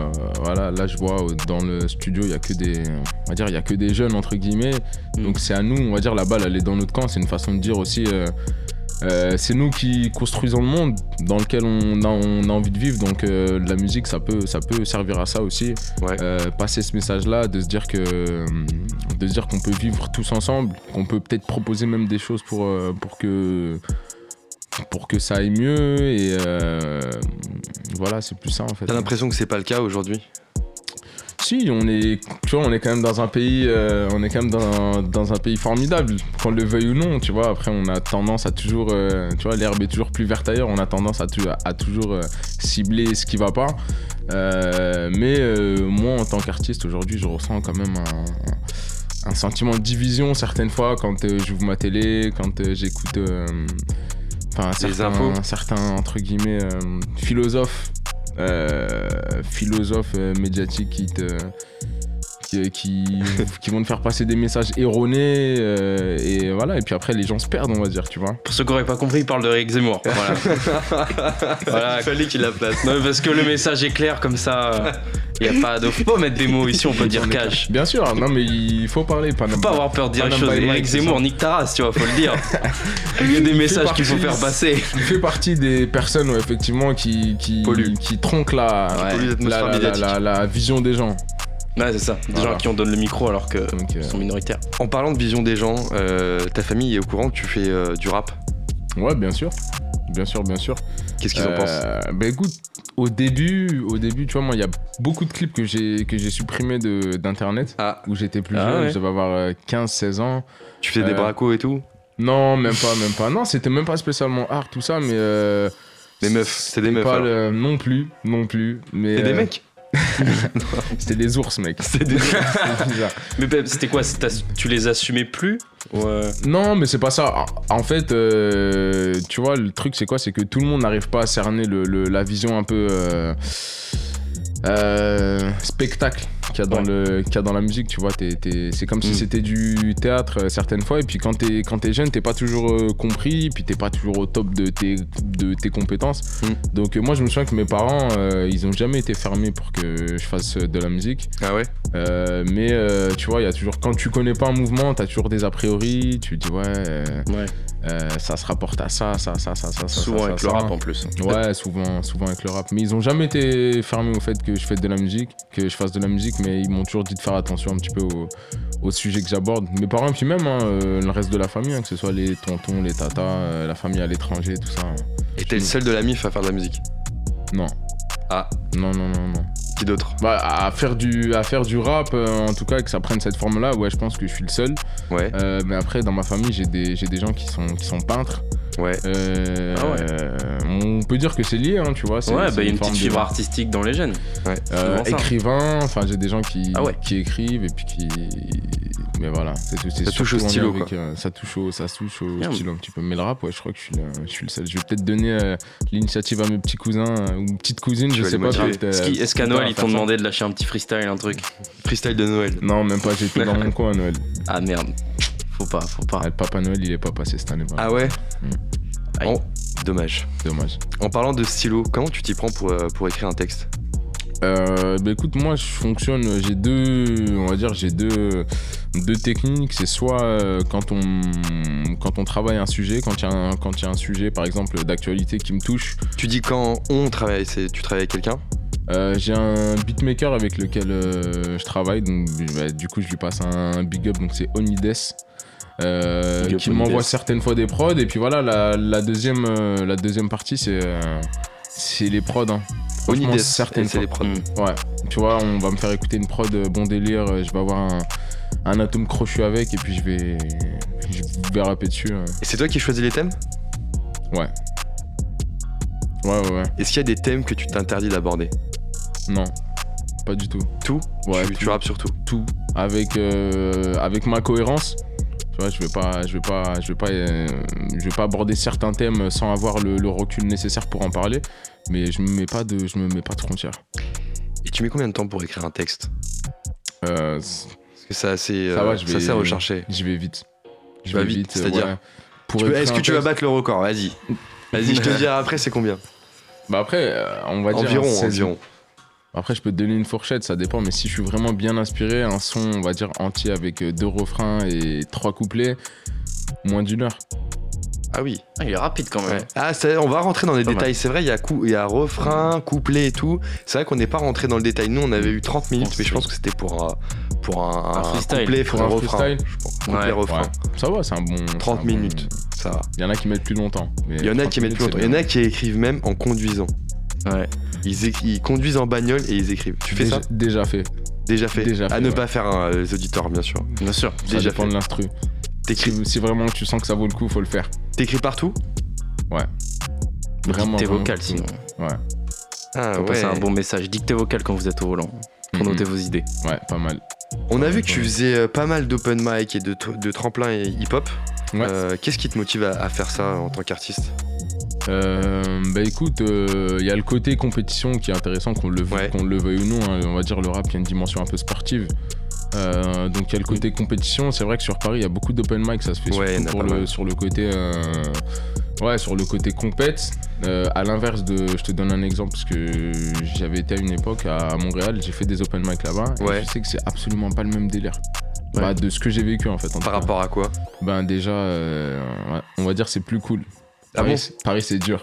voilà, là je vois euh, dans le studio il y a que des, on va dire il y a que des jeunes entre guillemets. Donc c'est à nous, on va dire la balle elle est dans notre camp. C'est une façon de dire aussi. euh, euh, c'est nous qui construisons le monde dans lequel on a, on a envie de vivre. Donc la musique, ça peut, ça peut servir à ça aussi. Passer ce message-là, de se dire que, de se dire qu'on peut vivre tous ensemble, qu'on peut peut-être proposer même des choses pour, pour que, pour que ça aille mieux. Et euh, voilà, c'est plus ça en fait.
T'as l'impression que c'est pas le cas aujourd'hui?
Si, on est, tu vois, on est quand même dans un pays, euh, on est quand même dans, dans un pays formidable, qu'on le veuille ou non, tu vois. Après, on a tendance à toujours, euh, tu vois, l'herbe est toujours plus verte ailleurs. On a tendance à, tu- à toujours euh, cibler ce qui va pas. Mais moi, en tant qu'artiste, aujourd'hui, je ressens quand même un, un sentiment de division certaines fois quand euh, j'ouvre ma télé, quand euh, j'écoute, euh, certains,
infos.
certains entre guillemets euh, philosophes, euh, philosophes euh, médiatiques qui te qui, qui, qui vont te faire passer des messages erronés euh, et voilà et puis après les gens se perdent on va dire tu vois
Pour ceux qui n'auraient pas compris, il parle de Eric Zemmour. Voilà. voilà.
Il fallait qu'il la place.
Non, parce que le message est clair comme ça. Il y a pas de. Faut pas mettre des mots ici, on peut dire cash.
bien sûr non mais il faut parler pas
Faut pas avoir peur de dire les choses. Eric Zemmour, nique ta race, tu vois, faut le dire. Il y a des messages qu'il faut faire passer.
il fait partie des personnes ouais, effectivement qui qui, qui tronquent la, la- la vision des gens
Ouais, c'est ça. Des
Voilà.
gens à qui on donne le micro alors que
Donc, euh,
ils sont minoritaires.
En parlant de vision des gens, euh, ta famille est au courant que tu fais euh, du rap?
ouais bien sûr bien sûr bien sûr
Qu'est-ce qu'ils en pensent?
Euh, Bah écoute, au début, au début, tu vois, moi, il y a beaucoup de clips que j'ai que j'ai supprimés de d'internet
Ah,
où j'étais plus
Ah
jeune,
ouais.
je devais avoir 15-16 ans.
tu fais des bracos et tout?
Non, même pas, même pas. Non, c'était même pas spécialement art tout ça, mais euh,
Des meufs, c'est des meufs.
pas
alors.
le- non plus, non plus. Mais
C'est des
euh,
mecs?
C'était des ours, mec.
C'est des
bizarre.
Mais c'était quoi? Tu les assumais plus? Euh,
Non, mais c'est pas ça. En fait, euh, tu vois, le truc, c'est quoi? C'est que tout le monde n'arrive pas à cerner le, le- la vision un peu euh, spectacle qu'il y, a dans le- qu'il y a dans la musique, tu vois. t'es- t'es- c'est comme si
Mm.
c'était du théâtre euh, certaines fois, et puis quand t'es quand t'es jeune, t'es pas toujours euh, compris, puis t'es pas toujours au top de tes, de tes compétences.
Mm.
Donc, euh, moi, je me souviens que mes parents, ils ont jamais été fermés pour que je fasse de la musique.
Ah ouais?
Mais tu vois, il y a toujours quand tu connais pas un mouvement, t'as toujours des a priori. Tu dis ouais,
Ouais.
ça se rapporte à ça, ça, ça, ça, ça. ça,
Souvent
ça,
avec
ça,
le
ça.
rap en plus.
Ouais, souvent, souvent avec le rap. Mais ils ont jamais été fermés au fait que je fais de la musique, que je fasse de la musique, mais ils m'ont toujours dit de faire attention un petit peu au, au sujet que j'aborde. Mes parents, puis même hein, euh, le reste de la famille, hein, que ce soit les tontons, les tatas, euh, la famille à l'étranger, tout ça. hein.
Et t'es le seul de la MIF à faire de la musique?
Non.
Ah.
Non, non, non, non.
Qui d'autre?
Bah, à faire du, à faire du rap, euh, en tout cas, que ça prenne cette forme-là, ouais, je pense que je suis le seul.
Ouais.
Euh, mais après, dans ma famille, j'ai des, j'ai des gens qui sont, qui sont peintres.
Ouais.
Euh,
Ah ouais.
euh, on peut dire que c'est lié, hein, tu vois. c'est-
Ouais, bah il y a une petite
de-
fibre artistique dans les jeunes.
Ouais.
Euh, écrivain, enfin j'ai des gens qui,
Ah ouais.
qui écrivent et puis qui. Mais voilà, c'est tout.
Ça touche au stylo,
avec,
quoi.
euh, ça touche au, ça touche au stylo un petit peu. Mais le rap, ouais, je crois que je suis, le, je suis le seul. Je vais peut-être donner euh, l'initiative à mes petits cousins euh, ou petites cousines, je sais pas.
Est-ce
euh,
qu'à Noël ils t'ont demandé de lâcher un petit freestyle, un truc?
Freestyle de Noël.
Non, même pas, j'étais dans mon coin à Noël.
Ah merde. Faut pas, faut pas.
Ah, le Papa Noël, il est pas passé cette année.
Ah ouais
Mm.
Oh, dommage.
Dommage.
En parlant de stylo, comment tu t'y prends pour, euh, pour écrire un texte?
Euh, bah écoute, moi je fonctionne, j'ai deux, on va dire, j'ai deux, deux techniques. C'est soit euh, quand on, quand on travaille un sujet, quand il y, a un- quand il y a un sujet par exemple d'actualité qui me touche.
Tu dis quand on travaille, c'est tu travailles avec quelqu'un?
Euh, j'ai un beatmaker avec lequel euh, je travaille, donc bah, du coup je lui passe un big up, donc c'est Onides. Euh, qui m'envoie certaines fois des prods et puis voilà la, la deuxième euh, la deuxième partie c'est euh, c'est les prods hein.
Onides,
certaines
c'est
fois.
les prods.
Mm.
Ouais, tu vois, on va me faire écouter une prod bon délire, je vais avoir un, un atome crochu avec et puis je vais, je vais rapper dessus. euh.
Et c'est toi qui choisis les thèmes?
Ouais. Ouais, ouais, ouais.
Est-ce qu'il y a des thèmes que tu t'interdis d'aborder?
Non, pas du tout.
Tout?
Ouais,
tu,
tout.
tu rappes sur tout?
Tout. Avec, euh, avec ma cohérence. Tu vois, je vais pas, je vais pas, je vais pas, euh, je vais pas aborder certains thèmes sans avoir le, le recul nécessaire pour en parler. Mais je me mets pas de, je me mets pas de frontières.
Et tu mets combien de temps pour écrire un texte?
Euh,
Parce que c'est assez,
Ça
euh,
va, je vais-
assez recherché.
J'y vais vite.
Tu vas vite,
euh,
c'est-à-dire
ouais.
Est-ce que tu vas battre le record? Vas-y. Vas-y, je te dirai après c'est combien?
Bah après, euh, on va dire
Environ,
un 16.
environ.
Après, je peux te donner une fourchette, ça dépend, mais si je suis vraiment bien inspiré, un son, on va dire entier avec euh, deux refrains et trois couplets, moins d'une heure.
Ah oui.
Ah, il est rapide quand même.
Ouais. Ah, on va rentrer dans les détails. C'est vrai, il y, a cou- il y a refrain, couplet et tout. C'est vrai qu'on n'est pas rentré dans le détail. Nous, on avait eu 30 minutes, mais je pense que c'était pour, un- pour un,
Un freestyle.
couplet,
Pour
un,
un
refrain.
freestyle
je pense. Couplet,
Ouais.
refrain.
Ouais. Ça va, c'est un bon.
30
c'est un bon-
minutes, ça va.
Il y en a qui mettent plus longtemps.
Il y en a
30
qui mettent plus longtemps. Il y en a qui écrivent même en conduisant.
Ouais.
Ils, ils conduisent en bagnole et ils écrivent. Tu fais
déjà,
ça
Déjà fait.
Déjà fait.
déjà
à
fait,
ne
ouais.
pas faire hein, les auditeurs, bien sûr.
Bien sûr.
Ça
Déjà
dépend
fait.
de l'instru.
T'écris,
Si, si vraiment tu sens que ça vaut le coup, faut le faire.
t'écris partout
Vraiment.
Dictée
vraiment
vocale sinon.
Ouais,
Ah
Faut passer un bon message. Dictée vocale quand vous êtes au volant. Pour
Mhm.
noter vos idées.
ouais, pas mal.
On a vu que tu faisais euh, pas mal d'open mic et de, de tremplin et hip-hop.
Ouais.
Euh, Qu'est-ce qui te motive à, à faire ça en tant qu'artiste?
Euh, bah écoute, il y a le côté compétition qui est intéressant, qu'on le, veu-
Ouais.
qu'on le veuille ou non. hein. On va dire le rap, il y a une dimension un peu sportive. Euh, donc il y a le côté compétition. C'est vrai que sur Paris, il y a beaucoup d'open mic, ça se fait
Ouais,
surtout pour le- sur le côté. euh, Ouais, sur le côté compète. Euh, à l'inverse de. Je te donne un exemple parce que j'avais été à une époque à Montréal, j'ai fait des open mic là-bas. et je sais que c'est absolument pas le même délire.
Ouais.
Bah, de ce que j'ai vécu en fait. en
Par rapport à quoi?
Ben déjà, euh, ouais, on va dire c'est plus cool.
Ah
Paris,
bon
c'est- Paris c'est dur.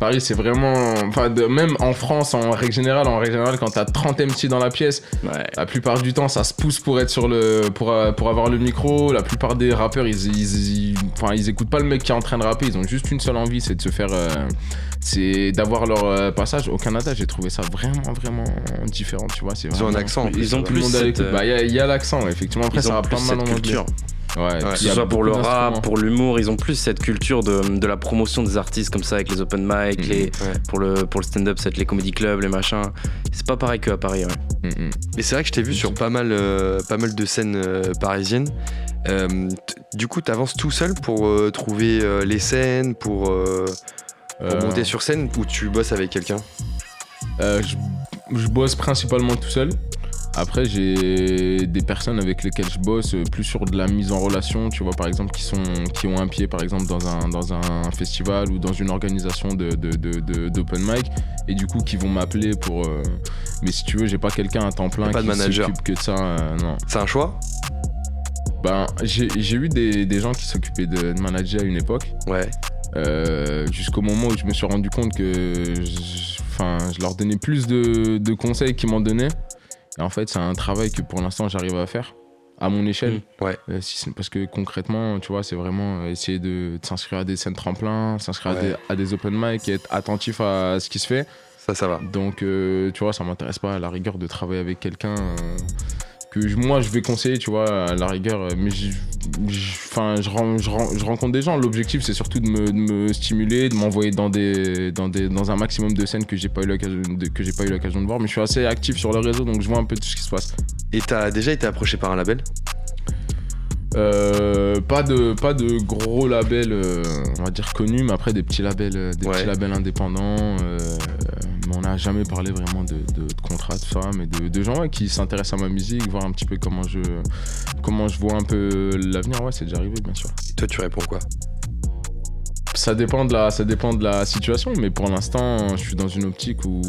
Paris c'est vraiment, enfin de- même en France en règle générale, en règle générale quand t'as 30 MC dans la pièce,
Ouais.
la plupart du temps ça se pousse pour être sur le, pour, euh, pour avoir le micro. La plupart des rappeurs ils, ils, ils- enfin ils écoutent pas le mec qui est en train de rapper, ils ont juste une seule envie, c'est de se faire, euh, c'est d'avoir leur euh, passage. Au Canada j'ai trouvé ça vraiment vraiment différent, tu vois. c'est
Ils ont un
vraiment-
accent.
Ils ont plus cette,
Bah, il y a- il y, a l'accent, effectivement. Après,
Ils
ça
ont
va
plus
pas mal
cette
en anglais.
culture.
Ouais.
Que ce soit pour le rap, pour l'humour, ils ont plus cette culture de, de la promotion des artistes comme ça avec les open mic,
Mhm.
les,
Ouais.
pour le, pour le stand-up, c'est les comedy clubs, les machins. C'est pas pareil qu'à Paris, ouais.
Mm, mm.
Mais c'est vrai que je t'ai vu sur pas mal, euh, pas mal de scènes euh, parisiennes. Euh, du coup, t'avances tout seul pour euh, trouver euh, les scènes, pour, euh, pour
Euh,
monter sur scène ou tu bosses avec quelqu'un?
Euh, je, je bosse principalement tout seul. Après, j'ai des personnes avec lesquelles je bosse euh, plus sur de la mise en relation, tu vois, par exemple, qui, sont, qui ont un pied, par exemple, dans un, dans un festival ou dans une organisation de, de, de- de- d'open mic, et du coup, qui vont m'appeler pour. euh, Mais si tu veux, j'ai pas quelqu'un à temps plein
pas
qui
de
s'occupe que de ça, euh, non.
C'est un choix?
Ben, j'ai j'ai eu des, des gens qui s'occupaient de, de manager à une époque.
Ouais.
Euh, jusqu'au moment où je me suis rendu compte que je, enfin, je leur donnais plus de, de conseils qu'ils m'en donnaient. Et en fait, c'est un travail que pour l'instant j'arrive à faire à mon échelle.
Ouais.
Euh, si parce que concrètement, tu vois, c'est vraiment euh, essayer de, de s'inscrire à des scènes tremplins, s'inscrire à,
Ouais.
des, à des open mic être attentif à ce qui se fait.
Ça, ça va.
Donc, euh, tu vois, ça m'intéresse pas à la rigueur de travailler avec quelqu'un euh, que je- moi je vais conseiller, tu vois, à la rigueur. euh, Mais enfin, je, ren- je ren- je rencontre des gens. L'objectif, c'est surtout de me, de me stimuler, de m'envoyer dans, des, dans, des, dans un maximum de scènes que j'ai pas eu l'occasion de, que j'ai pas eu l'occasion de voir. Mais je suis assez actif sur le réseau, donc je vois un peu tout ce qui se passe.
Et t'as déjà été approché par un label?
Euh, pas de pas de gros labels euh, on va dire connus mais après des petits labels euh, des
Ouais.
petits labels indépendants euh, mais on n'a jamais parlé vraiment de, de, de contrat tout ça mais de, de gens ouais, qui s'intéressent à ma musique voir un petit peu comment je comment je vois un peu l'avenir. Ouais c'est déjà arrivé bien sûr.
Et toi, tu réponds quoi?
Ça dépend de la ça dépend de la situation mais pour l'instant je suis dans une optique où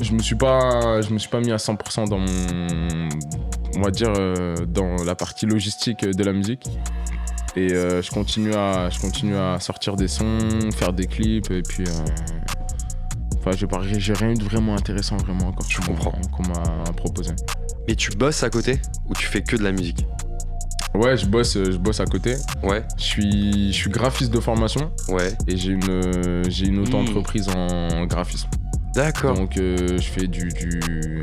je me suis pas je me suis pas mis à 100% dans mon on va dire euh, dans la partie logistique de la musique. Et euh, je continue à je continue à sortir des sons faire des clips et puis euh, enfin j'ai pas j'ai rien eu de vraiment intéressant vraiment encore
Je comprends.
qu'on m'a proposé
Mais tu bosses à côté ou tu fais que de la musique?
Ouais je bosse je bosse à côté
Ouais.
je suis je suis graphiste de formation
Ouais.
et j'ai une euh, j'ai une
Hmm.
auto-entreprise en graphisme
D'accord.
Donc euh, je fais du, du-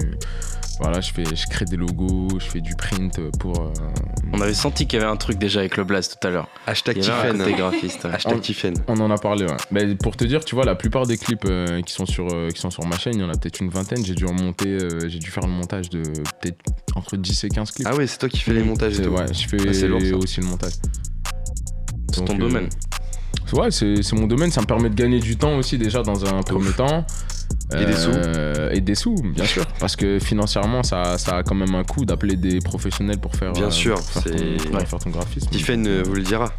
voilà, je fais je crée des logos, je fais du print pour euh,
On avait senti qu'il y avait un truc déjà avec le Blast tout à l'heure.
Hashtag Tiffen.
côté graphiste. ouais.
Hashtag Tiffen.
on en a parlé ouais. Mais pour te dire, tu vois, la plupart des clips euh, qui sont sur euh, qui sont sur ma chaîne, il y en a peut-être une vingtaine, j'ai dû en monter euh, j'ai dû faire le montage de peut-être entre 10 et 15 clips.
Ah ouais, c'est toi qui fais les montages et
C'est-
tout.
ouais, je fais
Ah, lourd,
aussi le montage.
C'est ton
euh,
domaine.
Ouais, c'est c'est mon domaine, ça me permet de gagner du temps aussi déjà dans un premier temps.
Et des sous.
Euh, Et des sous, bien sûr. Parce que financièrement, ça, ça a quand même un coût d'appeler des professionnels pour faire,
Bien
euh,
sûr,
pour faire, ton,
c'est-
pour
Ouais.
faire ton graphisme.
Tiffen euh, vous le dira.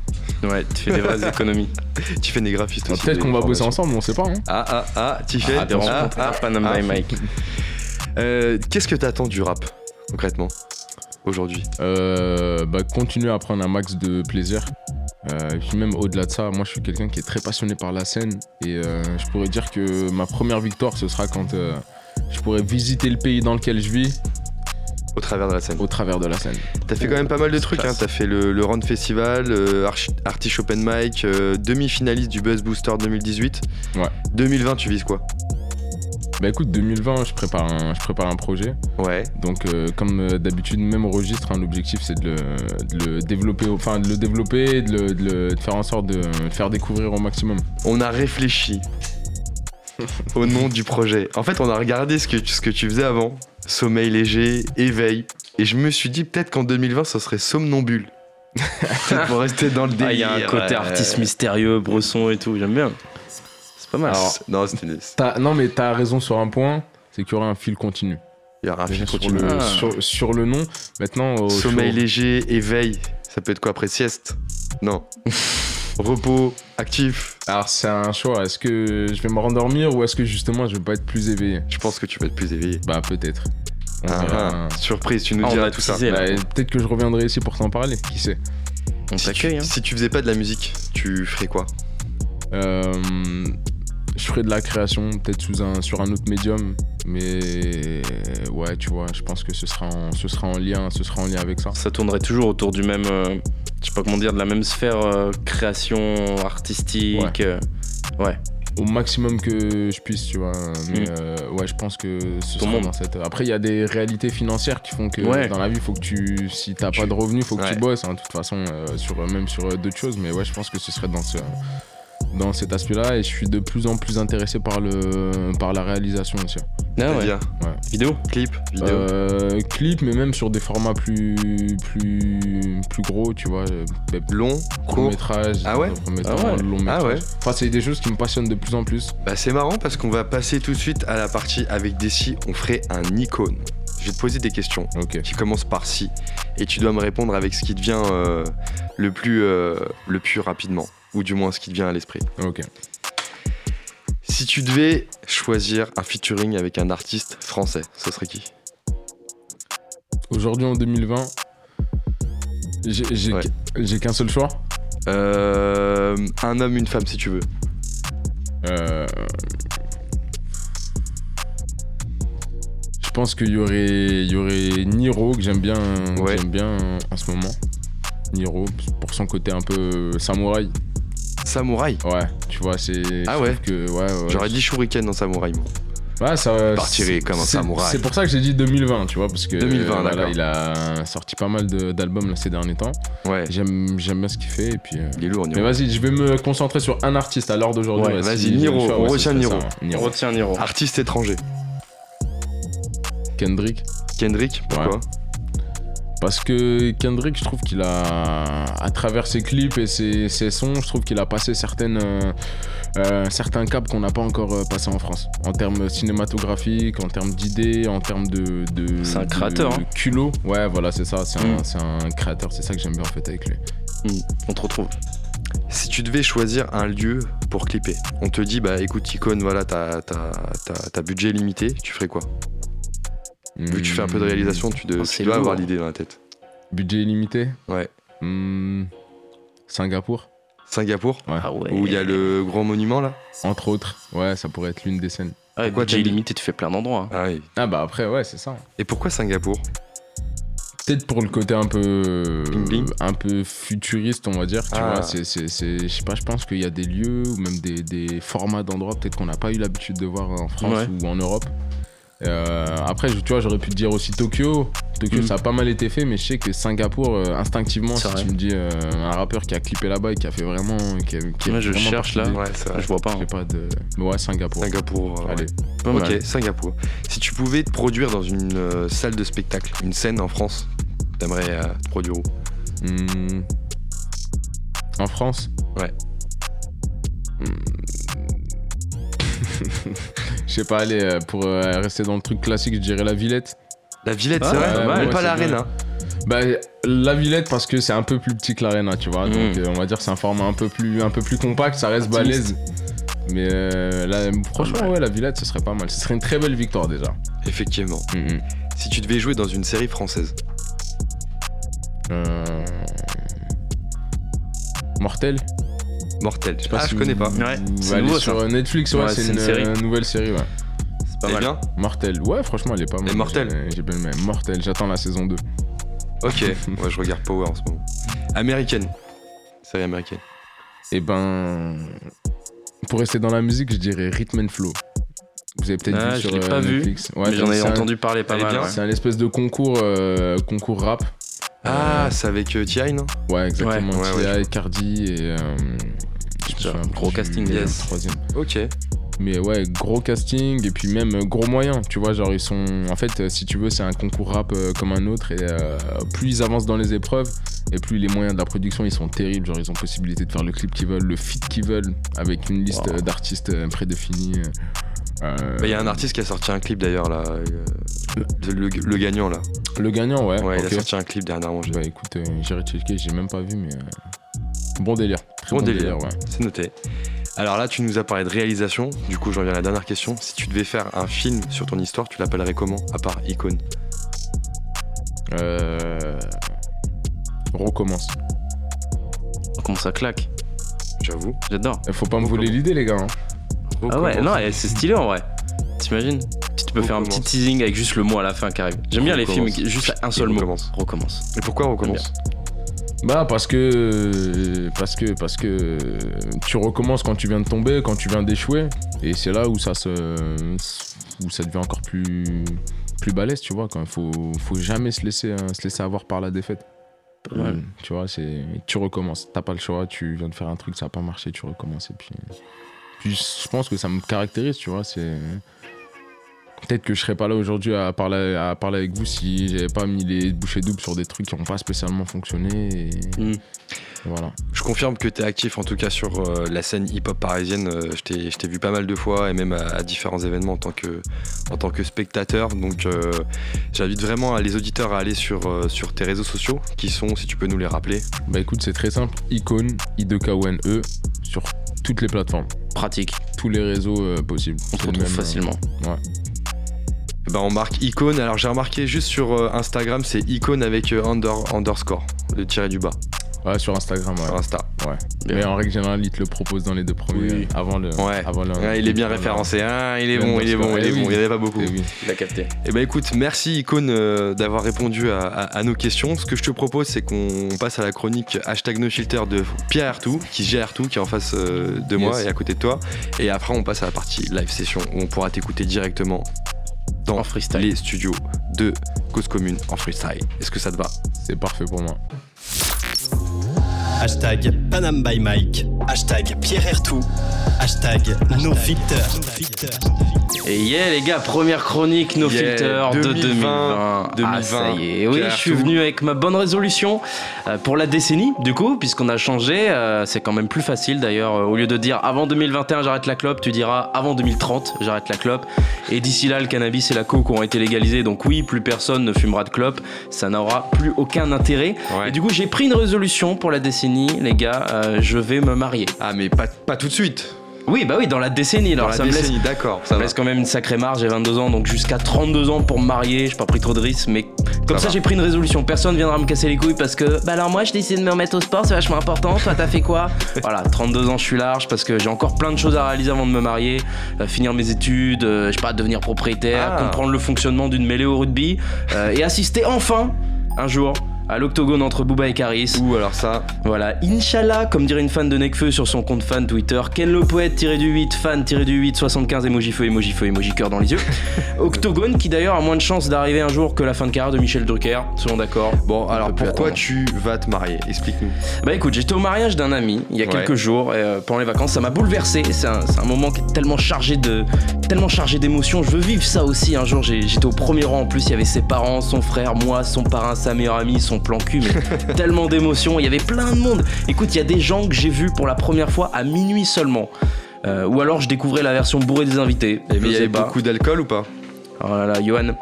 Ouais, tu fais des vraies économies.
Tiffen est graphiste
Ah,
aussi.
Peut-être
des
qu'on va bosser ensemble, on sait pas. Hein.
Ah ah ah, Tiffen.
Ah, des rencontres à Panam
ah.
by Mike.
Euh, Qu'est-ce que t'attends du rap concrètement aujourd'hui?
Euh, bah, continuer à prendre un max de plaisir. Euh, et puis même au-delà de ça, moi je suis quelqu'un qui est très passionné par la scène et euh, je pourrais dire que ma première victoire ce sera quand euh, je pourrais visiter le pays dans lequel je vis
au travers de la scène
Au travers de la scène.
T'as fait quand même pas mal de trucs, hein. t'as fait le, le Run Festival, Artish Open Mic, demi-finaliste du Buzz Booster 2018.
Ouais.
2020, tu vises quoi?
Bah écoute, 2020, je prépare un, je prépare un projet.
Ouais.
Donc euh, comme euh, d'habitude, même au registre, hein, l'objectif c'est de le, de le développer, enfin de le développer, de, le- de le- de faire en sorte de le faire découvrir au maximum.
On a réfléchi au nom du projet. En fait, on a regardé ce que, ce que tu faisais avant. Sommeil léger, éveil. Et je me suis dit peut-être qu'en 2020, ce serait somnambule. Pour rester dans le délire.
Ah, il y a un côté
ouais.
artiste mystérieux, bresson et tout, j'aime bien. C'est pas mal.
Alors,
Non, c'était une-
T'as- non mais t'as raison sur un point, c'est qu'il y aura un fil continu.
Il y aura un
Déjà,
filtre
sur,
au-dessus.
le,
Ah.
sur, sur le nom. Maintenant, au
Sommeil
show-
léger, éveil. Ça peut être quoi après sieste? Non. Repos, actif.
Alors, c'est un choix. Est-ce que je vais me rendormir ou est-ce que justement je vais pas être plus éveillé?
Je pense que tu vas être plus éveillé.
Bah, peut-être. On
Ah,
verra.
ah, surprise, tu nous
Ah, on
diras tout ça.
là.
Bah, peut-être que je reviendrai ici pour t'en parler, qui sait?
On
Si
t'accueille.
tu,
Hein.
si tu faisais pas de la musique, tu ferais quoi?
Euh, je ferai de la création, peut-être sous un, sur un autre médium, mais ouais, tu vois, je pense que ce sera en, ce sera en lien, ce sera en lien avec ça.
Ça tournerait toujours autour du même, euh, je sais pas comment dire, de la même sphère euh, création artistique.
Ouais.
euh, ouais.
Au maximum que je puisse, tu vois. Mais
Mm.
euh, ouais, je pense que ce
Ton
sera
monde.
dans cette. Après, il y a des réalités financières qui font que
Ouais.
dans la vie, faut que tu, si t'as
Tu-
pas de revenus, faut que
Ouais.
tu bosses. hein, de toute façon, sur même sur d'autres choses. Mais ouais, je pense que ce serait dans ce dans cet aspect-là et je suis de plus en plus intéressé par le par la réalisation aussi.
Ah ouais. Vidéo?
Clip, vidéo?
Euh, clip, mais même sur des formats plus plus plus gros, tu vois, euh,
Long,
court? métrage,
Ah ouais?
Ah ouais.
long métrage.
Ah ouais.
Enfin, c'est des choses qui me passionnent de plus en plus.
Bah c'est marrant parce qu'on va passer tout de suite à la partie avec Desi, on ferait un icône. Je vais te poser des questions
Ok.
qui commencent par si et tu dois me répondre avec ce qui te vient euh, le plus euh, le plus rapidement ou du moins ce qui te vient à l'esprit.
Ok.
Si tu devais choisir un featuring avec un artiste français, ce serait qui?
Aujourd'hui en 2020, j'ai
Ouais.
qu'un seul choix?
Euh, Un homme, une femme si tu veux.
Euh, Je pense qu'il y aurait, y aurait Niro que j'aime bien,
Ouais.
j'aime bien en ce moment. Niro pour son côté un peu samouraï.
Samouraï.
Ouais, tu vois, c'est.
Ah
je
ouais.
que, ouais, ouais,
J'aurais dit Shuriken dans Samouraï. moi.
Ouais, ça
partirait
c'est-
comme un
c'est-
samouraï.
C'est pour ça que j'ai dit 2020, tu vois, parce que
2020,
voilà,
d'accord.
il a sorti pas mal de- d'albums là, ces derniers temps.
Ouais,
J'aime j'aime bien ce qu'il fait et puis. euh,
il est lourd.
Mais
Niro.
vas-y, je vais me concentrer sur un artiste à l'heure d'aujourd'hui.
Ouais, vas-y, Niro, on retient Niro.
On
Niro.
retient Niro.
Artiste étranger.
Kendrick.
Kendrick, pourquoi?
Ouais. Parce que Kendrick, je trouve qu'il a, à travers ses clips et ses, ses sons, je trouve qu'il a passé certaines, euh, euh, certains caps qu'on n'a pas encore euh, passé en France. En termes cinématographiques, en termes d'idées, en termes de. de
C'est un
de
créateur, hein.
culot. Ouais, voilà, c'est ça. C'est un,
Mm.
c'est un créateur. C'est ça que j'aime bien en fait avec lui.
On te retrouve.
Si tu devais choisir un lieu pour clipper, on te dit bah écoute Icon, voilà t'as t'as- t'as- t'as budget limité, tu ferais quoi? Vu que tu fais un peu de réalisation, tu, de-
Oh,
tu
c'est
dois avoir l'idée dans la tête.
Budget illimité
Ouais.
Hmm, Singapour,
Singapour,
Ouais.
Ah ouais.
où il y a le grand monument là
entre autres. Ouais, ça pourrait être l'une des scènes.
Ah,
Pourquoi
budget illimité, tu fais plein d'endroits. hein.
Ah oui.
Ah bah après, ouais, c'est ça.
Et pourquoi Singapour
Peut-être pour le côté un peu
Bling bling.
un peu futuriste, on va dire. Tu
Ah.
vois, c'est, c'est, c'est- je sais pas, je pense qu'il y a des lieux ou même des, des formats d'endroits peut-être qu'on n'a pas eu l'habitude de voir en France
Ouais.
ou en Europe. Euh, après, tu vois, j'aurais pu te dire aussi Tokyo. Tokyo,
Mm.
ça a pas mal été fait, mais je sais que Singapour, euh, instinctivement, si
vrai.
tu me dis euh, un rappeur qui a clippé là-bas et qui a fait vraiment, qui, a- qui
Moi, je
vraiment
cherche, là.
Ouais.
Je vois pas.
Je
hein.
pas de, mais ouais, Singapour.
Singapour. euh,
Allez.
Ok. Singapour. Si tu pouvais te produire dans une euh, salle de spectacle, une scène en France, t'aimerais euh, te produire où?
Hmm. En France?
Ouais.
Hmm. Je sais pas, allez, euh, pour euh, rester dans le truc classique, je dirais la Villette.
La Villette,
Ah,
c'est vrai
pas mal.
Mais
Ouais,
pas
c'est
l'arène.
Bah, la Villette parce que c'est un peu plus petit que l'Arena, tu vois.
Mm.
Donc, euh, on va dire que c'est un format un peu plus, un peu plus compact, ça reste balèze. Mais euh, là, franchement, ouais, la Villette, ce serait pas mal. Ce serait une très belle victoire déjà.
Effectivement.
Mm, mm.
Si tu devais jouer dans une série française,
Euh, Mortel
Mortel.
sais pas
ah,
si
je connais pas.
Ouais, c'est nouveau,
sur
ça.
euh, Netflix, ouais,
Ouais,
c'est une,
une série.
euh, nouvelle série, ouais.
C'est pas
Eh
mal.
bien
Mortel, ouais, franchement, elle est pas mal.
Et Mortel
J'ai- bien aimé. Mortel, j'attends la saison 2.
Ok, moi je regarde Power en ce moment. Américaine. Série américaine.
Et ben, pour rester dans la musique, je dirais Rhythm and Flow. Vous avez peut-être
Ah,
vu
je
sur
l'ai
euh,
pas vu,
Netflix. Ouais,
Mais j'en ai
un-
entendu parler pas mal.
bien,
ouais.
C'est un espèce de concours, euh, concours rap.
Ah, c'est avec euh, T.I., non?
Ouais, exactement.
Ouais, ouais, ouais,
T.I., Cardi et.
Gros casting,
yes.
troisième.
Ok.
Mais ouais, gros casting et puis même euh, gros moyens. Tu vois, genre ils sont. En fait, euh, si tu veux, c'est un concours rap euh, comme un autre. Et euh, plus ils avancent dans les épreuves, et plus les moyens de la production ils sont terribles. Genre ils ont possibilité de faire le clip qu'ils veulent, le feat qu'ils veulent, avec une liste
Wow.
d'artistes prédéfinis. euh,
Bah, Il y a un artiste qui a sorti un clip d'ailleurs là. euh, Le, gagnant là.
Le gagnant, ouais.
Ouais, il a sorti un clip dernièrement. j'ai-
Bah écoute, euh, checker, j'ai même pas vu, mais. Bon délire. Très
Bon délire,
ouais.
c'est noté. Alors là, tu nous as parlé de réalisation. Du coup, j'en viens à la dernière question. Si tu devais faire un film sur ton histoire, tu l'appellerais comment À part Icône.
Euh... Recommence.
Comment ça claque
J'avoue.
J'adore.
Faut pas me voler l'idée, les gars. hein.
Ah ouais, non, et c'est stylé en vrai. T'imagines Si tu peux faire un petit teasing avec juste le mot à la fin qui arrive. J'aime bien les films juste un seul mot.
recommence.
Recommence.
Et pourquoi recommence
Bah parce que parce que parce que tu recommences quand tu viens de tomber, quand tu viens d'échouer, et c'est là où ça se où ça devient encore plus plus balèze, tu vois. Quand faut faut jamais se laisser euh, se laisser avoir par la défaite.
Pas mal.
Mm, Tu vois, c'est tu recommences. T'as pas le choix. Tu viens de faire un truc, ça a pas marché, tu recommences et puis puis je pense que ça me caractérise, tu vois. C'est Peut-être que je serais pas là aujourd'hui à parler, à parler avec vous si j'avais pas mis les bouchées doubles sur des trucs qui n'ont pas spécialement fonctionné. Et...
Mm.
Voilà.
Je confirme que tu es actif en tout cas sur euh, la scène hip-hop parisienne. Euh, je t'ai vu pas mal de fois et même à, à différents événements en tant que, en tant que spectateur. Donc euh, j'invite vraiment les auditeurs à aller sur, euh, sur tes réseaux sociaux qui sont, si tu peux nous les rappeler.
Bah écoute, c'est très simple. Icône, I2KONE, E, sur toutes les plateformes.
Pratique.
Tous les réseaux euh, possibles.
On
le
retrouve
euh,
facilement.
ouais.
Ben, on marque icône. Alors j'ai remarqué juste sur euh, Instagram, c'est icône avec euh, under- underscore, le tiré du bas.
Ouais, sur Instagram, ouais.
Sur Insta.
Ouais.
Bien.
Mais en règle générale, il te le propose dans les deux premiers.
Oui.
Avant le.
Ouais.
Avant le
Ouais, il est bien référencé. hein, il est bon, il est bon, il est
Eh
bon. Il n'y en avait pas beaucoup.
Eh oui.
Il a capté.
Eh ben écoute, merci Icône euh, d'avoir répondu à, à- à nos questions. Ce que je te propose, c'est qu'on passe à la chronique hashtag NoFilter de Pierre Artout, qui gère tout, qui est en face euh, de moi
Yes.
et à côté de toi. Et après, on passe à la partie live session où on pourra t'écouter directement dans les studios de Cause Commune en freestyle. Est-ce que ça te va?
C'est parfait pour moi.
Hashtag Panam by Mike. Hashtag Pierre Ertou. Hashtag NoFilter.
Et yeah les gars, première chronique No
Yeah,
Filter de
2020,
2020.
2020.
Ah, ça y est. Oui,
Pierre
je suis venu avec ma bonne résolution euh, pour la décennie, du coup, puisqu'on a changé. euh, c'est quand même plus facile d'ailleurs. Euh, Au lieu de dire avant 2021 j'arrête la clope, tu diras avant 2030 j'arrête la clope. Et d'ici là, le cannabis et la coke auront été légalisés. Donc oui, plus personne ne fumera de clope. Ça n'aura plus aucun intérêt.
Ouais.
Et du coup, j'ai pris une résolution pour la décennie, les gars. euh, je vais me marier.
Ah, mais pas, pas tout de suite.
Oui, bah oui, dans la décennie.
Dans
Alors
la
ça me laisse
décennie, d'accord.
ça me laisse quand même une sacrée marge, j'ai 22 ans, donc jusqu'à 32 ans pour me marier, j'ai pas pris trop de risques, mais comme
Ça
ça,
va.
j'ai pris une résolution, personne viendra me casser les couilles parce que, bah alors moi je décide de me remettre au sport, c'est vachement important, toi t'as fait quoi Voilà, 32 ans je suis large parce que j'ai encore plein de choses à réaliser avant de me marier, euh, finir mes études, euh, je sais pas, devenir propriétaire,
Ah.
comprendre le fonctionnement d'une mêlée au rugby, euh, et assister enfin, un jour, à l'octogone entre Booba et Caris.
Ou alors ça.
Voilà, Inch'Allah, comme dirait une fan de Necfeu sur son compte fan Twitter, Ken le poète tiré du 8, fan tiré du 8, 75 emoji feu, emoji feu, emoji cœur dans les yeux. Octogone qui d'ailleurs a moins de chances d'arriver un jour que la fin de carrière de Michel Drucker, selon d'accord.
Bon, alors pourquoi tu vas te marier? Explique-nous.
Bah écoute, j'étais au mariage d'un ami il y a
Ouais.
quelques jours euh, pendant les vacances, ça m'a bouleversé. C'est un, c'est un moment qui est tellement chargé de, tellement chargé d'émotions. Je veux vivre ça aussi. Un jour, j'étais au premier rang. En plus, il y avait ses parents, son frère, moi, son parrain, sa meilleure amie, son plan cul. Mais tellement d'émotions. Il y avait plein de monde. Écoute, il y a des gens que j'ai vus pour la première fois à minuit seulement. Euh, ou alors je découvrais la version bourrée des invités.
Mais
Je
il y avait
pas.
beaucoup d'alcool ou pas?
Oh là là, Johan.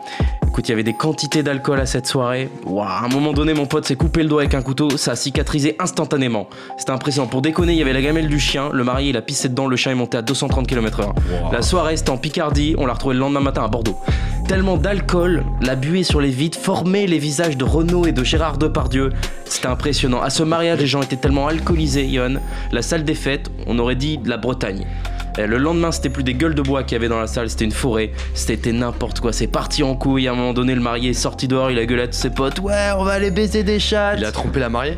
Écoute, il y avait des quantités d'alcool à cette soirée. Waouh, à un moment donné, mon pote s'est coupé le doigt avec un couteau, ça a cicatrisé instantanément. C'était impressionnant. Pour déconner, il y avait la gamelle du chien, le marié, il a pissé dedans, le chien est monté à 230 km/h. La soirée, c'était en Picardie, on l'a retrouvé le lendemain matin à Bordeaux. Tellement d'alcool, la buée sur les vitres formait les visages de Renaud et de Gérard Depardieu. C'était impressionnant. À ce mariage, les gens étaient tellement alcoolisés, Johan. La salle des fêtes, on aurait dit de la Bretagne. Et Le lendemain, c'était plus des gueules de bois qu'il y avait dans la salle, c'était une forêt. C'était n'importe quoi. C'est parti en couille. À un moment donné, le marié est sorti dehors, il a gueulé à tous ses potes. Ouais, on va aller baiser des chats.
Il a trompé la mariée?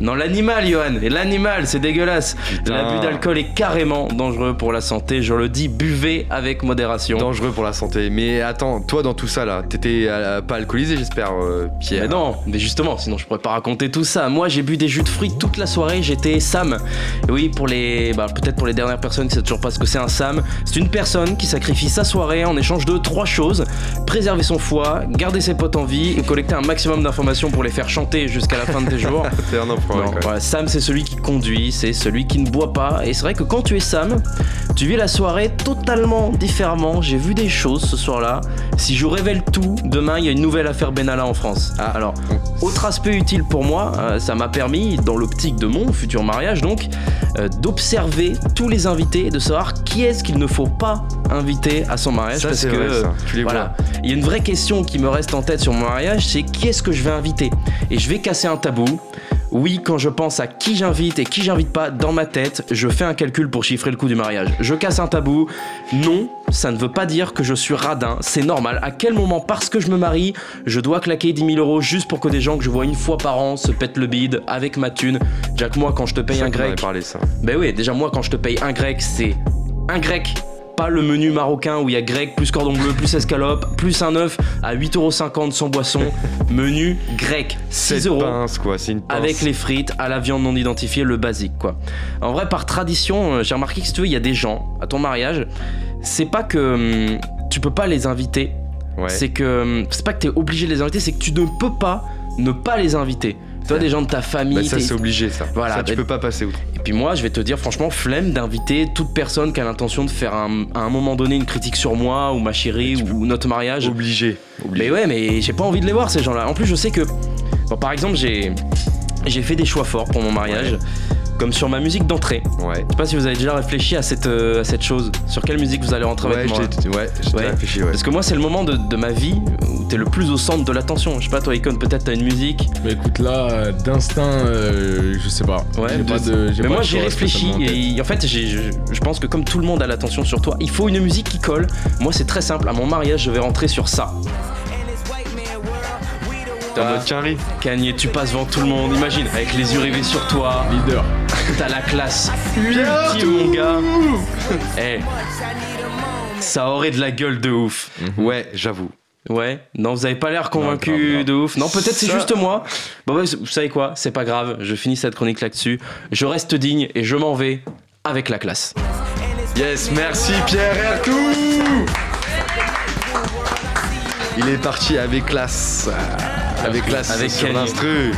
Non, l'animal, Johan. Et l'animal, c'est dégueulasse. L'abus d'alcool est carrément dangereux pour la santé. Je le dis, buvez avec modération.
Dangereux pour la santé. Mais attends, toi dans tout ça là, t'étais euh, pas alcoolisé j'espère, euh, Pierre
Mais non, mais justement, sinon je pourrais pas raconter tout ça. Moi, j'ai bu des jus de fruits toute la soirée. J'étais Sam. Et oui, pour les, bah, peut-être pour les dernières personnes qui savent toujours pas ce que c'est un Sam, c'est une personne qui sacrifie sa soirée en échange de trois choses préserver son foie, garder ses potes en vie et collecter un maximum d'informations pour les faire chanter jusqu'à la fin de tes jours.
C'est un impro. Crois.
Non,
quand même.
voilà, Sam, c'est celui qui conduit, c'est celui qui ne boit pas. Et c'est vrai que quand tu es Sam, tu vis la soirée totalement différemment. J'ai vu des choses ce soir-là. Si je vous révèle tout, demain, il y a une nouvelle affaire Benalla en France.
Ah.
Alors, autre aspect utile pour moi, euh, ça m'a permis, dans l'optique de mon futur mariage, donc, euh, d'observer tous les invités et de savoir qui est-ce qu'il ne faut pas inviter à son mariage.
Ça,
parce que,
vrai, ça. Tu les
voilà, il y a une vraie question qui me reste en tête sur mon mariage, c'est qui est-ce que je vais inviter? Et je vais casser un tabou. Oui, quand je pense à qui j'invite et qui j'invite pas dans ma tête, je fais un calcul pour chiffrer le coût du mariage. Je casse un tabou. Non, ça ne veut pas dire que je suis radin. C'est normal. À quel moment, parce que je me marie, je dois claquer 10 000 euros juste pour que des gens que je vois une fois par an se pètent le bide avec ma thune? Jack, moi, quand je te paye un grec.
parlé, ça.
Ben oui, déjà, moi, quand je te paye un grec, c'est un grec. Pas le menu marocain où il y a grec plus cordon bleu plus escalope plus un œuf à 8,50€ sans boisson. Menu grec, 6
Cette
euros
pince, quoi. C'est une pince.
avec les frites, à la viande non identifiée, le basique quoi. En vrai, par tradition, euh, j'ai remarqué que si tu veux, il y a des gens à ton mariage, c'est pas que hum, tu peux pas les inviter,
Ouais.
c'est que hum, c'est pas que t'es obligé de les inviter, c'est que tu ne peux pas ne pas les inviter. Toi, des gens de ta famille.
Bah, ça, c'est obligé, ça.
Voilà,
ça, tu
bah-
peux pas passer outre.
et puis moi, je vais te dire franchement, flemme d'inviter toute personne qui a l'intention de faire un- à un moment donné une critique sur moi ou ma chérie ou notre mariage.
Obligé.
Mais ouais, mais j'ai pas envie de les voir ces gens-là. En plus, je sais que, bon, par exemple, j'ai j'ai fait des choix forts pour mon mariage, comme sur ma musique d'entrée.
Ouais.
Je sais pas si vous avez déjà réfléchi à cette euh, à cette chose. Sur quelle musique vous allez rentrer
Ouais,
avec moi
ouais, j'ai
Ouais.
réfléchi, ouais.
Parce que moi, c'est le moment de, de ma vie où t'es le plus au centre de l'attention. Je sais pas, toi, Icon, peut-être t'as une musique.
Mais écoute, là, euh, d'instinct, euh, je sais pas.
Ouais,
J'ai
de-
pas de. j'ai
mais
pas
moi j'ai réfléchi et en fait j'ai- je, je pense que comme tout le monde a l'attention sur toi, il faut une musique qui colle. Moi c'est très simple, à mon mariage je vais rentrer sur ça.
En mode Quinry.
Kanye, tu passes devant tout le monde, imagine, avec les yeux rivés sur toi.
Leader.
T'as la classe ultime mon gars. Eh, ça aurait de la gueule de ouf.
Ouais, j'avoue.
Ouais, non, vous avez pas l'air convaincu de ouf. Non, peut-être c'est juste moi. Bon, ouais, vous savez quoi? C'est pas grave, je finis cette chronique là-dessus. Je reste digne et je m'en vais avec la classe.
Yes, merci Pierre Ertou Il est parti avec classe. Avec classe
Avec
sur l'instru.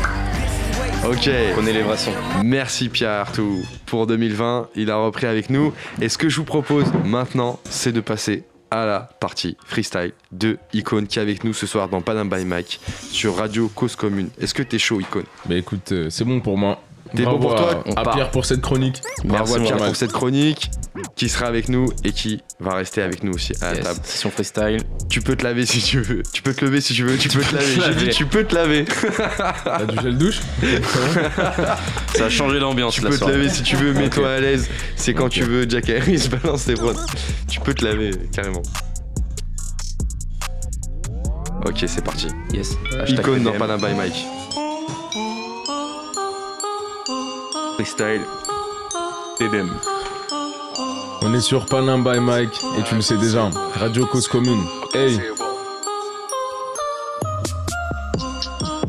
Ok.
Prenez les vrais sons.
Merci Pierre Artou. Pour 2020, il a repris avec nous. Et ce que je vous propose maintenant, c'est de passer à la partie freestyle de Icon qui est avec nous ce soir dans Panam by Mike sur Radio Cause Commune. Est-ce que t'es chaud, Icon
Bah écoute, euh, c'est bon pour moi.
T'es
Bravo
bon pour toi
à-
part.
Pierre pour cette chronique.
Bravo à Pierre pour cette chronique qui sera avec nous et qui va rester avec nous aussi à la
Yes,
table.
Session freestyle.
Tu peux te laver si tu veux. Tu peux te lever si tu veux. Tu peux te laver. J'ai
laver.
dit tu peux te laver.
T'as du gel douche
Ça a changé l'ambiance
Tu
la
peux te laver si tu veux. Mets-toi à l'aise. C'est quand tu veux. Jack Harris balance tes prods. Tu peux te laver carrément. Ok, c'est parti.
Yes. Hashtag
Icône dans
PDM.
Panam by Mike.
On est sur Panam by Mike et tu le sais déjà. Radio Cause Commune. Hey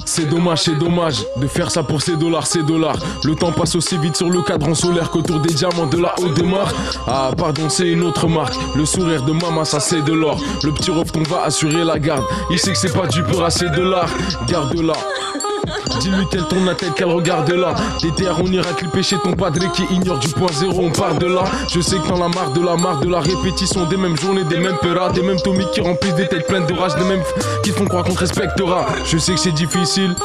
C'est dommage, c'est dommage de faire ça pour ces dollars, ces dollars. Le temps passe aussi vite sur le cadran solaire qu'autour des diamants de la haute démarre. Ah, pardon, c'est une autre marque. Le sourire de maman, ça c'est de l'or. Le petit refton va assurer la garde. Il sait que c'est pas du pur assez de l'art. Garde-la. Dis-lui qu'elle tourne la qu'elle regarde là. DTR, on ira clipper chez ton padré qui ignore du point zéro, on part de là. Je sais que t'en as marre de la marre de la répétition des mêmes journées, des mêmes peras, des mêmes tomiques qui remplissent des têtes pleines de rage, des mêmes qui font croire qu'on te respectera. Je sais que c'est difficile.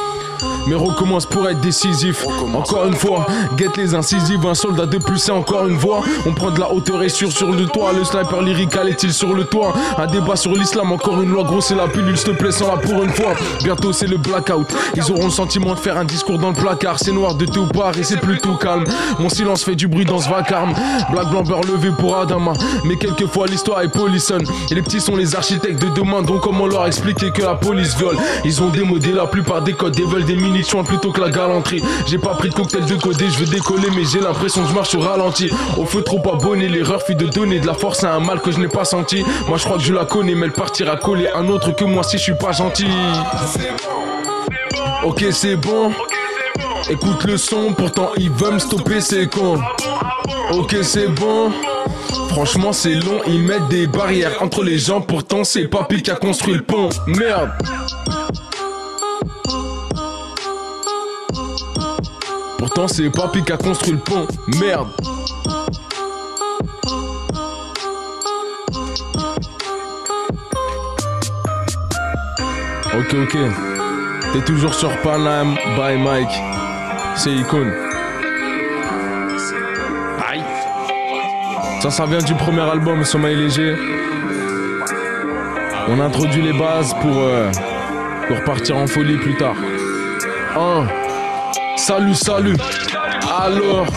Mais recommence pour être décisif. Encore une fois, guette les incisives. Un soldat de plus, c'est encore une voix. On prend de la hauteur et sûr sur le toit. Le sniper lyrical est-il sur le toit? Un débat sur l'islam, encore une loi. Gros, c'est la pilule, s'il te plaît, sans la pour une fois. Bientôt, c'est le blackout. Ils auront le sentiment de faire un discours dans le placard. C'est noir de tout part et c'est plutôt calme. Mon silence fait du bruit dans ce vacarme. Black blanc beurre levé pour Adama. Mais quelquefois, l'histoire est polissonne. Et les petits sont les architectes de demain. Donc, comment leur expliquer que la police viole? Ils ont démodé la plupart des codes. Ils veulent des mini plutôt que la galanterie. J'ai pas pris de cocktail de codé, je veux décoller, mais j'ai l'impression que je marche au ralenti. Au feu trop abonné, l'erreur fut de donner de la force à un mal que je n'ai pas senti. Moi, je crois que je la connais, mais elle partira coller un autre que moi si je suis pas gentil. Ok, c'est bon. Écoute le son, pourtant ils veulent me stopper, c'est con. Ok, c'est bon. Franchement, c'est long, ils mettent des barrières entre les gens, pourtant c'est papy qui a construit le pont. Merde. Pourtant, c'est papy qui a construit le pont. Merde. Ok, ok. T'es toujours sur Panam by Mike. C'est icône. Aïe. Ça, ça vient du premier album, Sommeil léger. On introduit les bases pour, euh, pour partir en folie plus tard. Un. Salut, salut. Alors.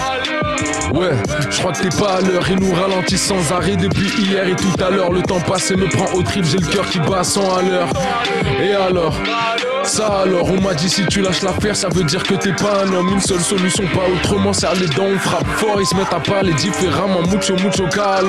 Ouais, je crois que t'es pas à l'heure. Ils nous ralentissent sans arrêt depuis hier et tout à l'heure. Le temps passé me prend au trip, j'ai le cœur qui bat sans à l'heure. Et alors ça alors, on m'a dit si tu lâches l'affaire, ça veut dire que t'es pas un homme. Une seule solution, pas autrement. Serre les dents, on frappe fort, ils se mettent à parler différemment. Mucho, mucho. Idoka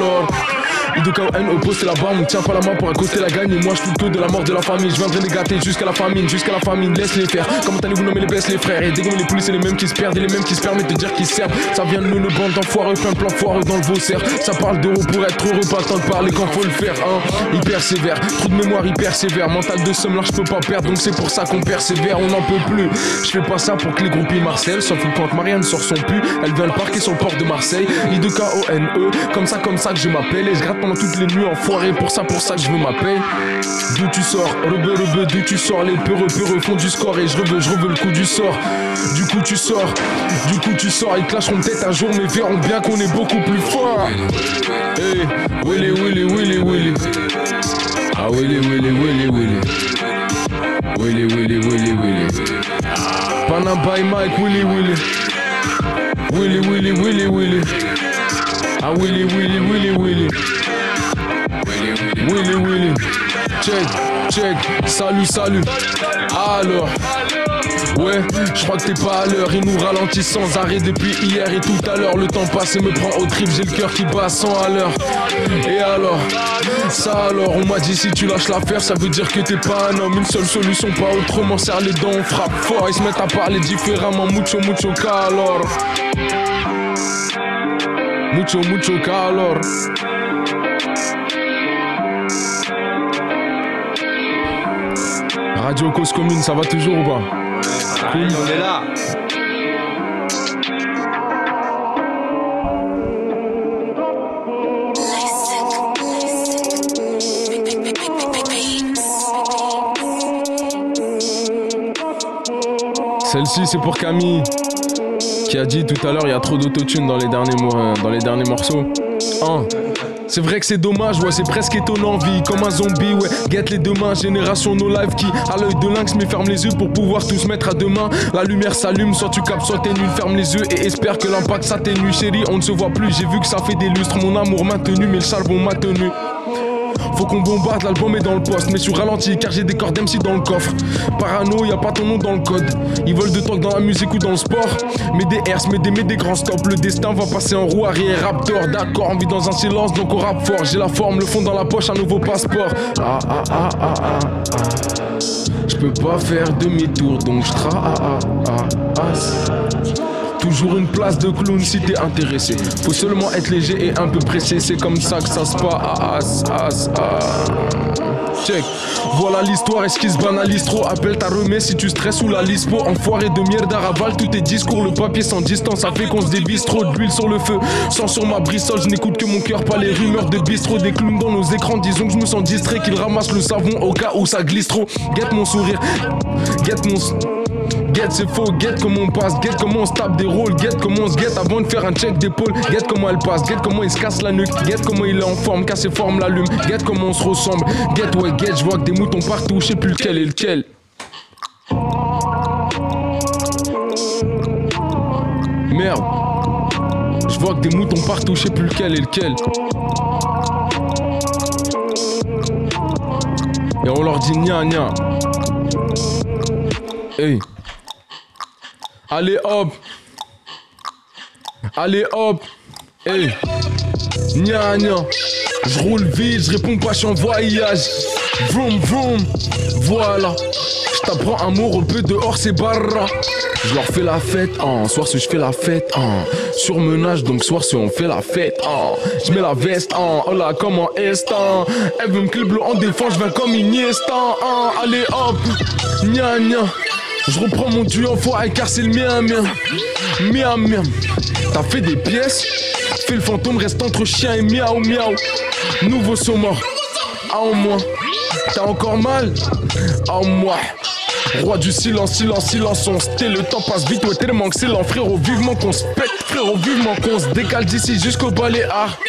N oppose c'est là-bas, on tient pas la main pour accoster la gagne. Et moi je que de la mort de la famille. Je viendrai les gâter jusqu'à la famine, jusqu'à la famine. Laisse les faire. Comment allez-vous nommer les baisses, les frères? Et dégommer les poules, c'est les mêmes qui se perdent et les mêmes qui se permettent de dire qu'ils servent. Ça vient de nous, le bande d'enfoirés, plein de plans foireux dans le vaussaire. Ça parle d'euros pour être heureux, pas temps de parler quand faut le faire. Hein. Il persévère, trou de mémoire hyper sévère. Mental de somme, là je peux pas perdre, donc c'est pour ça qu'on persévère, on n'en peut plus. Je fais pas ça pour que les groupies Marcel s'en foutent quand Marianne sort son pu. Elle vient le parquer sur le port de Marseille. I de K-O-N-E, comme ça, comme ça que je m'appelle. Et je gratte pendant toutes les nuits enfoiré. Pour ça, pour ça que je veux m'appeler. D'où tu sors, rebeu, rebeu, d'où tu sors. Les peureux, peureux font du score. Et je reveux, je reveux le coup du sort. Du coup, tu sors, du coup, tu sors. Ils clasheront peut-être un jour, mais verront bien qu'on est beaucoup plus fort. Hey, Willy, Willy, Willy, Willy. Ah, Willy, Willy, Willy, Willy. Willy, Willy, Willy, Willy. Panam by Mike, Willy, Willy. Willy, Willy, Willy, Willy. Ah, Willy, Willy, Willy, Willy. Willy, Willy. Check, check. Salut, salut. Alors. Ouais, je crois que t'es pas à l'heure, ils nous ralentissent sans arrêt depuis hier et tout à l'heure. Le temps passé me prend au trip, j'ai le cœur qui bat sans à l'heure. Et alors, ça alors, on m'a dit si tu lâches l'affaire, ça veut dire que t'es pas un homme. Une seule solution, pas autrement, serre les dents, on frappe fort. Ils se mettent à parler différemment, mucho, mucho calor. Mucho, mucho calor. Radio Cause Commune, ça va toujours ou pas
Oui, on est là.
Celle-ci, c'est pour Camille, qui a dit tout à l'heure il y a trop d'autotune dans, les derniers euh, dans les derniers morceaux. Un. C'est vrai que c'est dommage, ouais, c'est presque étonnant, vie comme un zombie, ouais. Guette les deux mains, génération no live qui, à l'œil de lynx, mais ferme les yeux pour pouvoir tous mettre à demain. La lumière s'allume, soit tu captes, soit t'es nul. Ferme les yeux et espère que l'impact s'atténue. Chérie, on ne se voit plus, j'ai vu que ça fait des lustres. Mon amour maintenu, mais le charbon m'a tenu. Faut qu'on bombarde, l'album est dans le poste, mais sur ralenti car j'ai des cordes MC dans le coffre. Parano, y a pas ton nom dans le code. Ils veulent de toi dans la musique ou dans le sport. Mais des herses, mais des, mais des grands stops. Le destin va passer en roue arrière, raptor. D'accord, on vit dans un silence, donc on rappe fort. J'ai la forme, le fond dans la poche, un nouveau passeport. Ah ah ah ah ah. ah. Je peux pas faire demi-tour, donc je ah ah. Toujours une place de clown si t'es intéressé. Faut seulement être léger et un peu pressé. C'est comme ça que ça se passe. Ah, ah, ah, ah. Check. Voilà l'histoire, est-ce qu'il se banalise trop? Appelle ta remets si tu stresses ou la lispo Enfoiré de merde raval tous tes discours Le papier sans distance, ça fait qu'on se débisse trop d'huile sur le feu Sans sur ma brissole, je n'écoute que mon cœur Pas les rumeurs de bistrot, des clowns dans nos écrans Disons que je me sens distrait, qu'ils ramassent le savon Au cas où ça glisse trop Guette mon sourire, guette mon... Guette c'est faux, guette comment on passe, guette comment on se tape des rôles, guette comment on se guette avant de faire un check d'épaule, guette comment elle passe, guette comment il se casse la nuque, guette comment il est en forme, casse ses formes l'allume, guette comment on se ressemble, guette ouais guette, je vois que des moutons partout, je sais plus lequel est lequel. Merde, je vois que des moutons partout, je sais plus lequel est lequel. Et on leur dit nia nia. Hey. Allez hop. Allez hop. Hey. Nya nya. Je roule vite, je réponds pas, je suis en voyage. Vroom vroom. Voilà. Je t'apprends un mot, peu dehors c'est barra. Je leur fais la fête, hein. soir si je fais la fête, hein. Surmenage, donc soir si on fait la fête, hein. Je mets la veste, hein. Oh là, comment est hein. Elle veut me clipper en défense, je viens comme Iniesta, hein. Allez hop, gna gna. Je reprends mon duo foiré car c'est le mien, mien. Mien. T'as fait des pièces Fais le fantôme, reste entre chien et miaou, miaou. Nouveau saut mort. Ah, en moi. T'as encore mal Ah, en moi. Roi du silence, silence, silence, on se tait, le temps passe vite, ouais tellement que c'est frérot, vivement qu'on se pète, frérot, vivement qu'on se décale d'ici jusqu'au Baléares.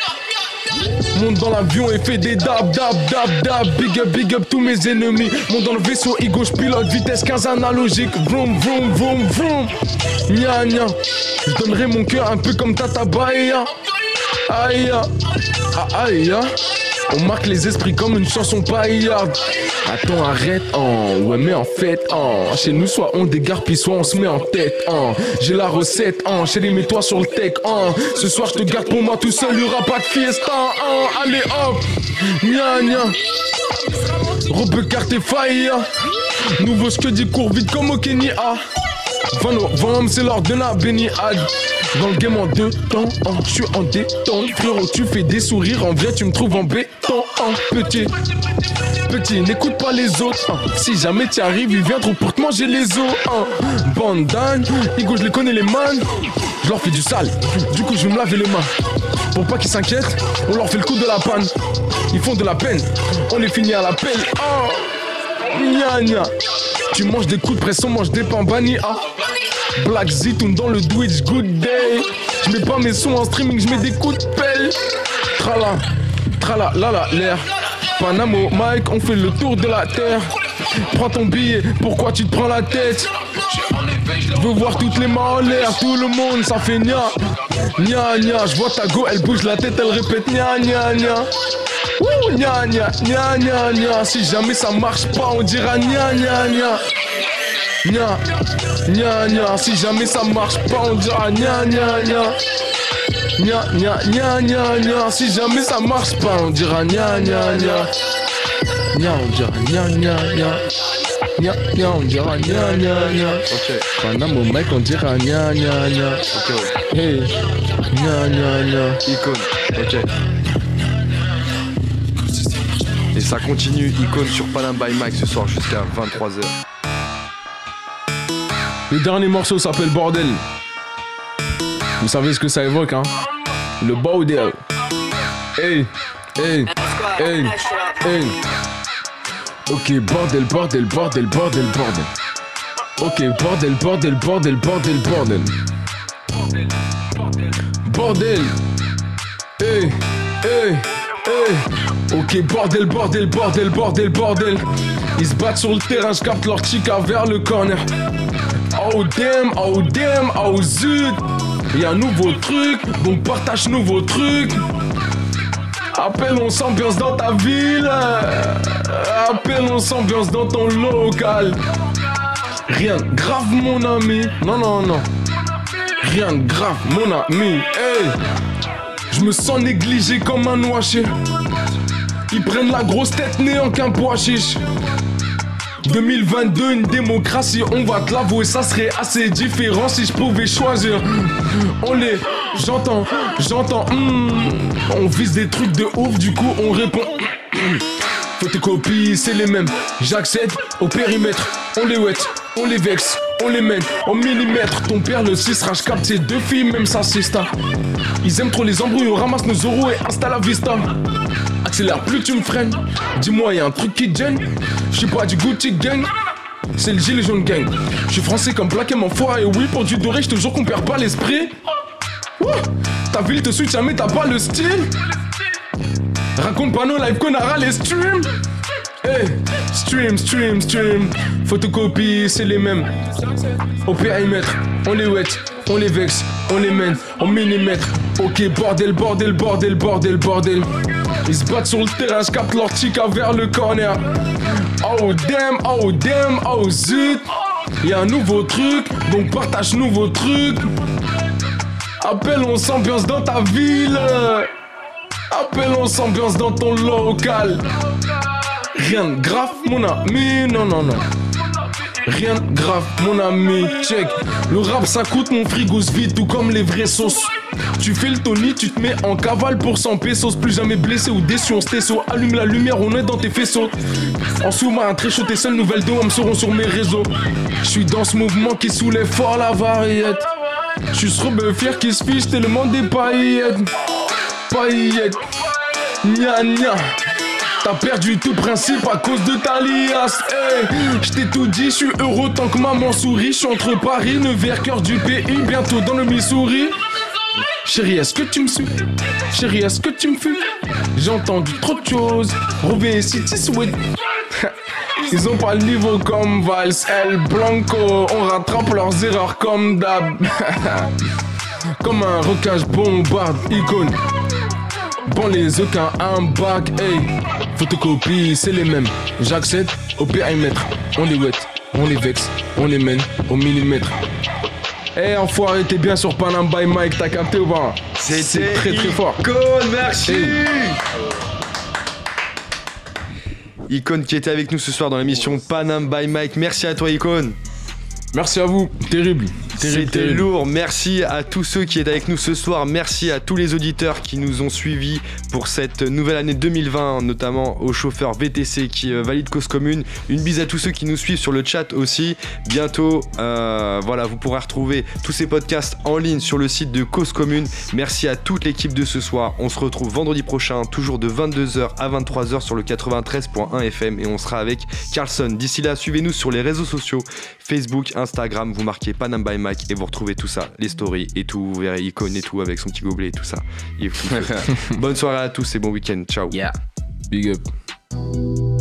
Monte dans l'avion et fais des dab, dab, dab, dab. Big up, big up tous mes ennemis. Monte dans le vaisseau, I gauche pilote, vitesse 15 analogique. Vroom, vroom, vroom, vroom. Nya, nya. Je donnerai mon cœur un peu comme Tata Bahia. Aïe, ah, aïe, on marque les esprits comme une chanson paillarde. Attends, arrête, hein. Ouais, mais en fait, hein. Chez nous, soit on dégarpille, soit on se met en tête, hein. J'ai la recette, hein. Chérie, mets-toi sur le tech, hein. Ce soir, je te garde pour moi tout seul, y'aura pas de fiesta, hein. Allez, hop. Nya, nya. Robe et faille. Nouveau ce que dit court vite comme au Kenya. 20 novembre, c'est l'heure de la béniade. Dans le game en deux temps, hein, je suis en détente. Frérot, tu fais des sourires, en vrai, tu me trouves en béton. hein, petit, petit, n'écoute pas les autres. hein. Si jamais t'y arrives, ils viendront pour te manger les os. Hein. Bandane, Igo, je les connais les man. Je leur fais du sale, du coup, je vais me laver les mains. Pour pas qu'ils s'inquiètent, on leur fait le coup de la panne. Ils font de la peine, on les finit à la pelle. Oh. Gna. Tu manges des coups de pression, mange des pains bannis. Ah. Black Zitoun dans le Twitch, good day. Je mets pas mes sons en streaming, je mets des coups de pelle. Trala, trala, la la, l'air. Panamo, Mike, on fait le tour de la terre. Prends ton billet, pourquoi tu te prends la tête? Je veux voir toutes les mains en l'air, tout le monde, ça fait nia. Nia nia, je vois ta go, elle bouge la tête, elle répète nia nia nia. Nia nia, nia nia nia. Si jamais ça marche pas, on dira nia nia nia. Nia, nia nia. Si jamais ça marche pas, on dira nia nia nia. Nia nia nia nia nia. Si jamais ça marche pas, on dira nia nia nia. Nia, on dira nia nia nia. Nia nia, on dira nia nia nia.
Ok.
Panama au mec, on dira nia nia nia.
Ok.
Hey, nia nia nia.
Icône. Ok. Ça continue, icône sur Panam by Mike ce soir jusqu'à 23h.
Le dernier morceau s'appelle Bordel. Vous savez ce que ça évoque, hein? Le bordel. Hey, hey, hey, hey. Ok, bordel, bordel, bordel, bordel, bordel. Ok, bordel, bordel, bordel, bordel, bordel. Bordel. Hey, hey, hey. Ok, bordel, bordel, bordel, bordel, bordel. Ils se battent sur le terrain, je capte leur chica vers le corner. Oh damn, oh damn, oh zut. Y'a un nouveau truc, donc partage nouveau truc. Appelle, on s'ambiance dans ta ville. Appelle, on s'ambiance dans ton local. Rien de grave, mon ami. Non, non, non. Rien de grave, mon ami. Hey, je me sens négligé comme un noaché. Ils prennent la grosse tête néant qu'un pois chiche. 2022, une démocratie, on va te l'avouer, ça serait assez différent si je pouvais choisir. On les, j'entends, j'entends, hmm. on vise des trucs de ouf, du coup on répond. Photocopies, c'est les mêmes, j'accède au périmètre, on les wet, on les vexe, on les mène en millimètres. Ton père le 6 rage capte ses deux filles, même sa sista. Ils aiment trop les embrouilles, on ramasse nos euros et insta la vista. Accélère plus tu me freines. Dis-moi, y'a un truc qui te gêne. Je suis pas du Gucci gang. C'est le gilet jaune gang. Je suis français comme plaqué mon foie et oui, pour du doré, je te jure qu'on perd pas l'esprit. Ta ville te soutient, mais t'as pas le style. Raconte pas nos lives qu'on aura les streams. Hey, stream, stream, stream. Photocopie, c'est les mêmes. Au périmètre, on les wet, on les vexe, on les mène en millimètres. Ok, bordel, bordel, bordel, bordel, bordel. Ils se battent sur le terrain, je capte leur chica vers le corner. Oh damn, oh damn, oh zut. Y'a un nouveau truc, donc partage nouveau truc. Appelle, on s'ambiance dans ta ville. Appelle, on s'ambiance dans ton local. Rien de grave, mon ami, non, non, non. Rien de grave, mon ami, check. Le rap ça coûte mon frigo se vide tout comme les vraies sauces. Tu fais le Tony, tu te mets en cavale pour 100 pesos. Plus jamais blessé ou déçu, on stesso. Allume la lumière, on est dans tes faisceaux. En sous-marin, très chaud, tes seules nouvelles de me seront sur mes réseaux. Je suis dans ce mouvement qui soulève fort la variette. Je suis ce fier qui se fiche tellement des paillettes. Nya. T'as perdu tout principe à cause de ta liasse. Hey, je t'ai tout dit, je suis heureux tant que maman sourit. Je suis entre Paris, Nevers, cœur du pays, bientôt dans le Missouri. Chérie, est-ce que tu me suis? Chérie, est-ce que tu me fuis? J'ai entendu trop de choses. Rovey City Sweet. Ils ont pas le niveau comme Vals, El Blanco. On rattrape leurs erreurs comme d'hab. comme un recage bombarde, icône. Bon les aucun un bac, hey Photocopie, c'est les mêmes J'accède au périmètre On les wet, on les vexe, on les mène au millimètre Eh enfoiré, t'es bien sur Panam by Mike, t'as capté ou pas? C'est très très fort
Icône, merci
Hey.
Icône qui était avec nous ce soir dans l'émission Panam by Mike. Merci à toi, Icône.
Merci à vous, terrible.
C'était lourd. Merci à tous ceux qui étaient avec nous ce soir. Merci à tous les auditeurs qui nous ont suivis pour cette nouvelle année 2020, notamment aux chauffeurs VTC qui euh, valident cause commune. Une bise à tous ceux qui nous suivent sur le chat aussi. Bientôt, euh, voilà, vous pourrez retrouver tous ces podcasts en ligne sur le site de Cause Commune. Merci à toute l'équipe de ce soir. On se retrouve vendredi prochain, toujours de 22h à 23h sur le 93.1 FM et on sera avec Carlson. D'ici là, suivez-nous sur les réseaux sociaux Facebook, Instagram. Vous marquez Panam by Mike et vous retrouvez tout ça, les stories et tout. Vous verrez Icône et tout avec son petit gobelet et tout ça. Il est fou. Bonne soirée à tous et bon week-end. Ciao.
Yeah.
Big up.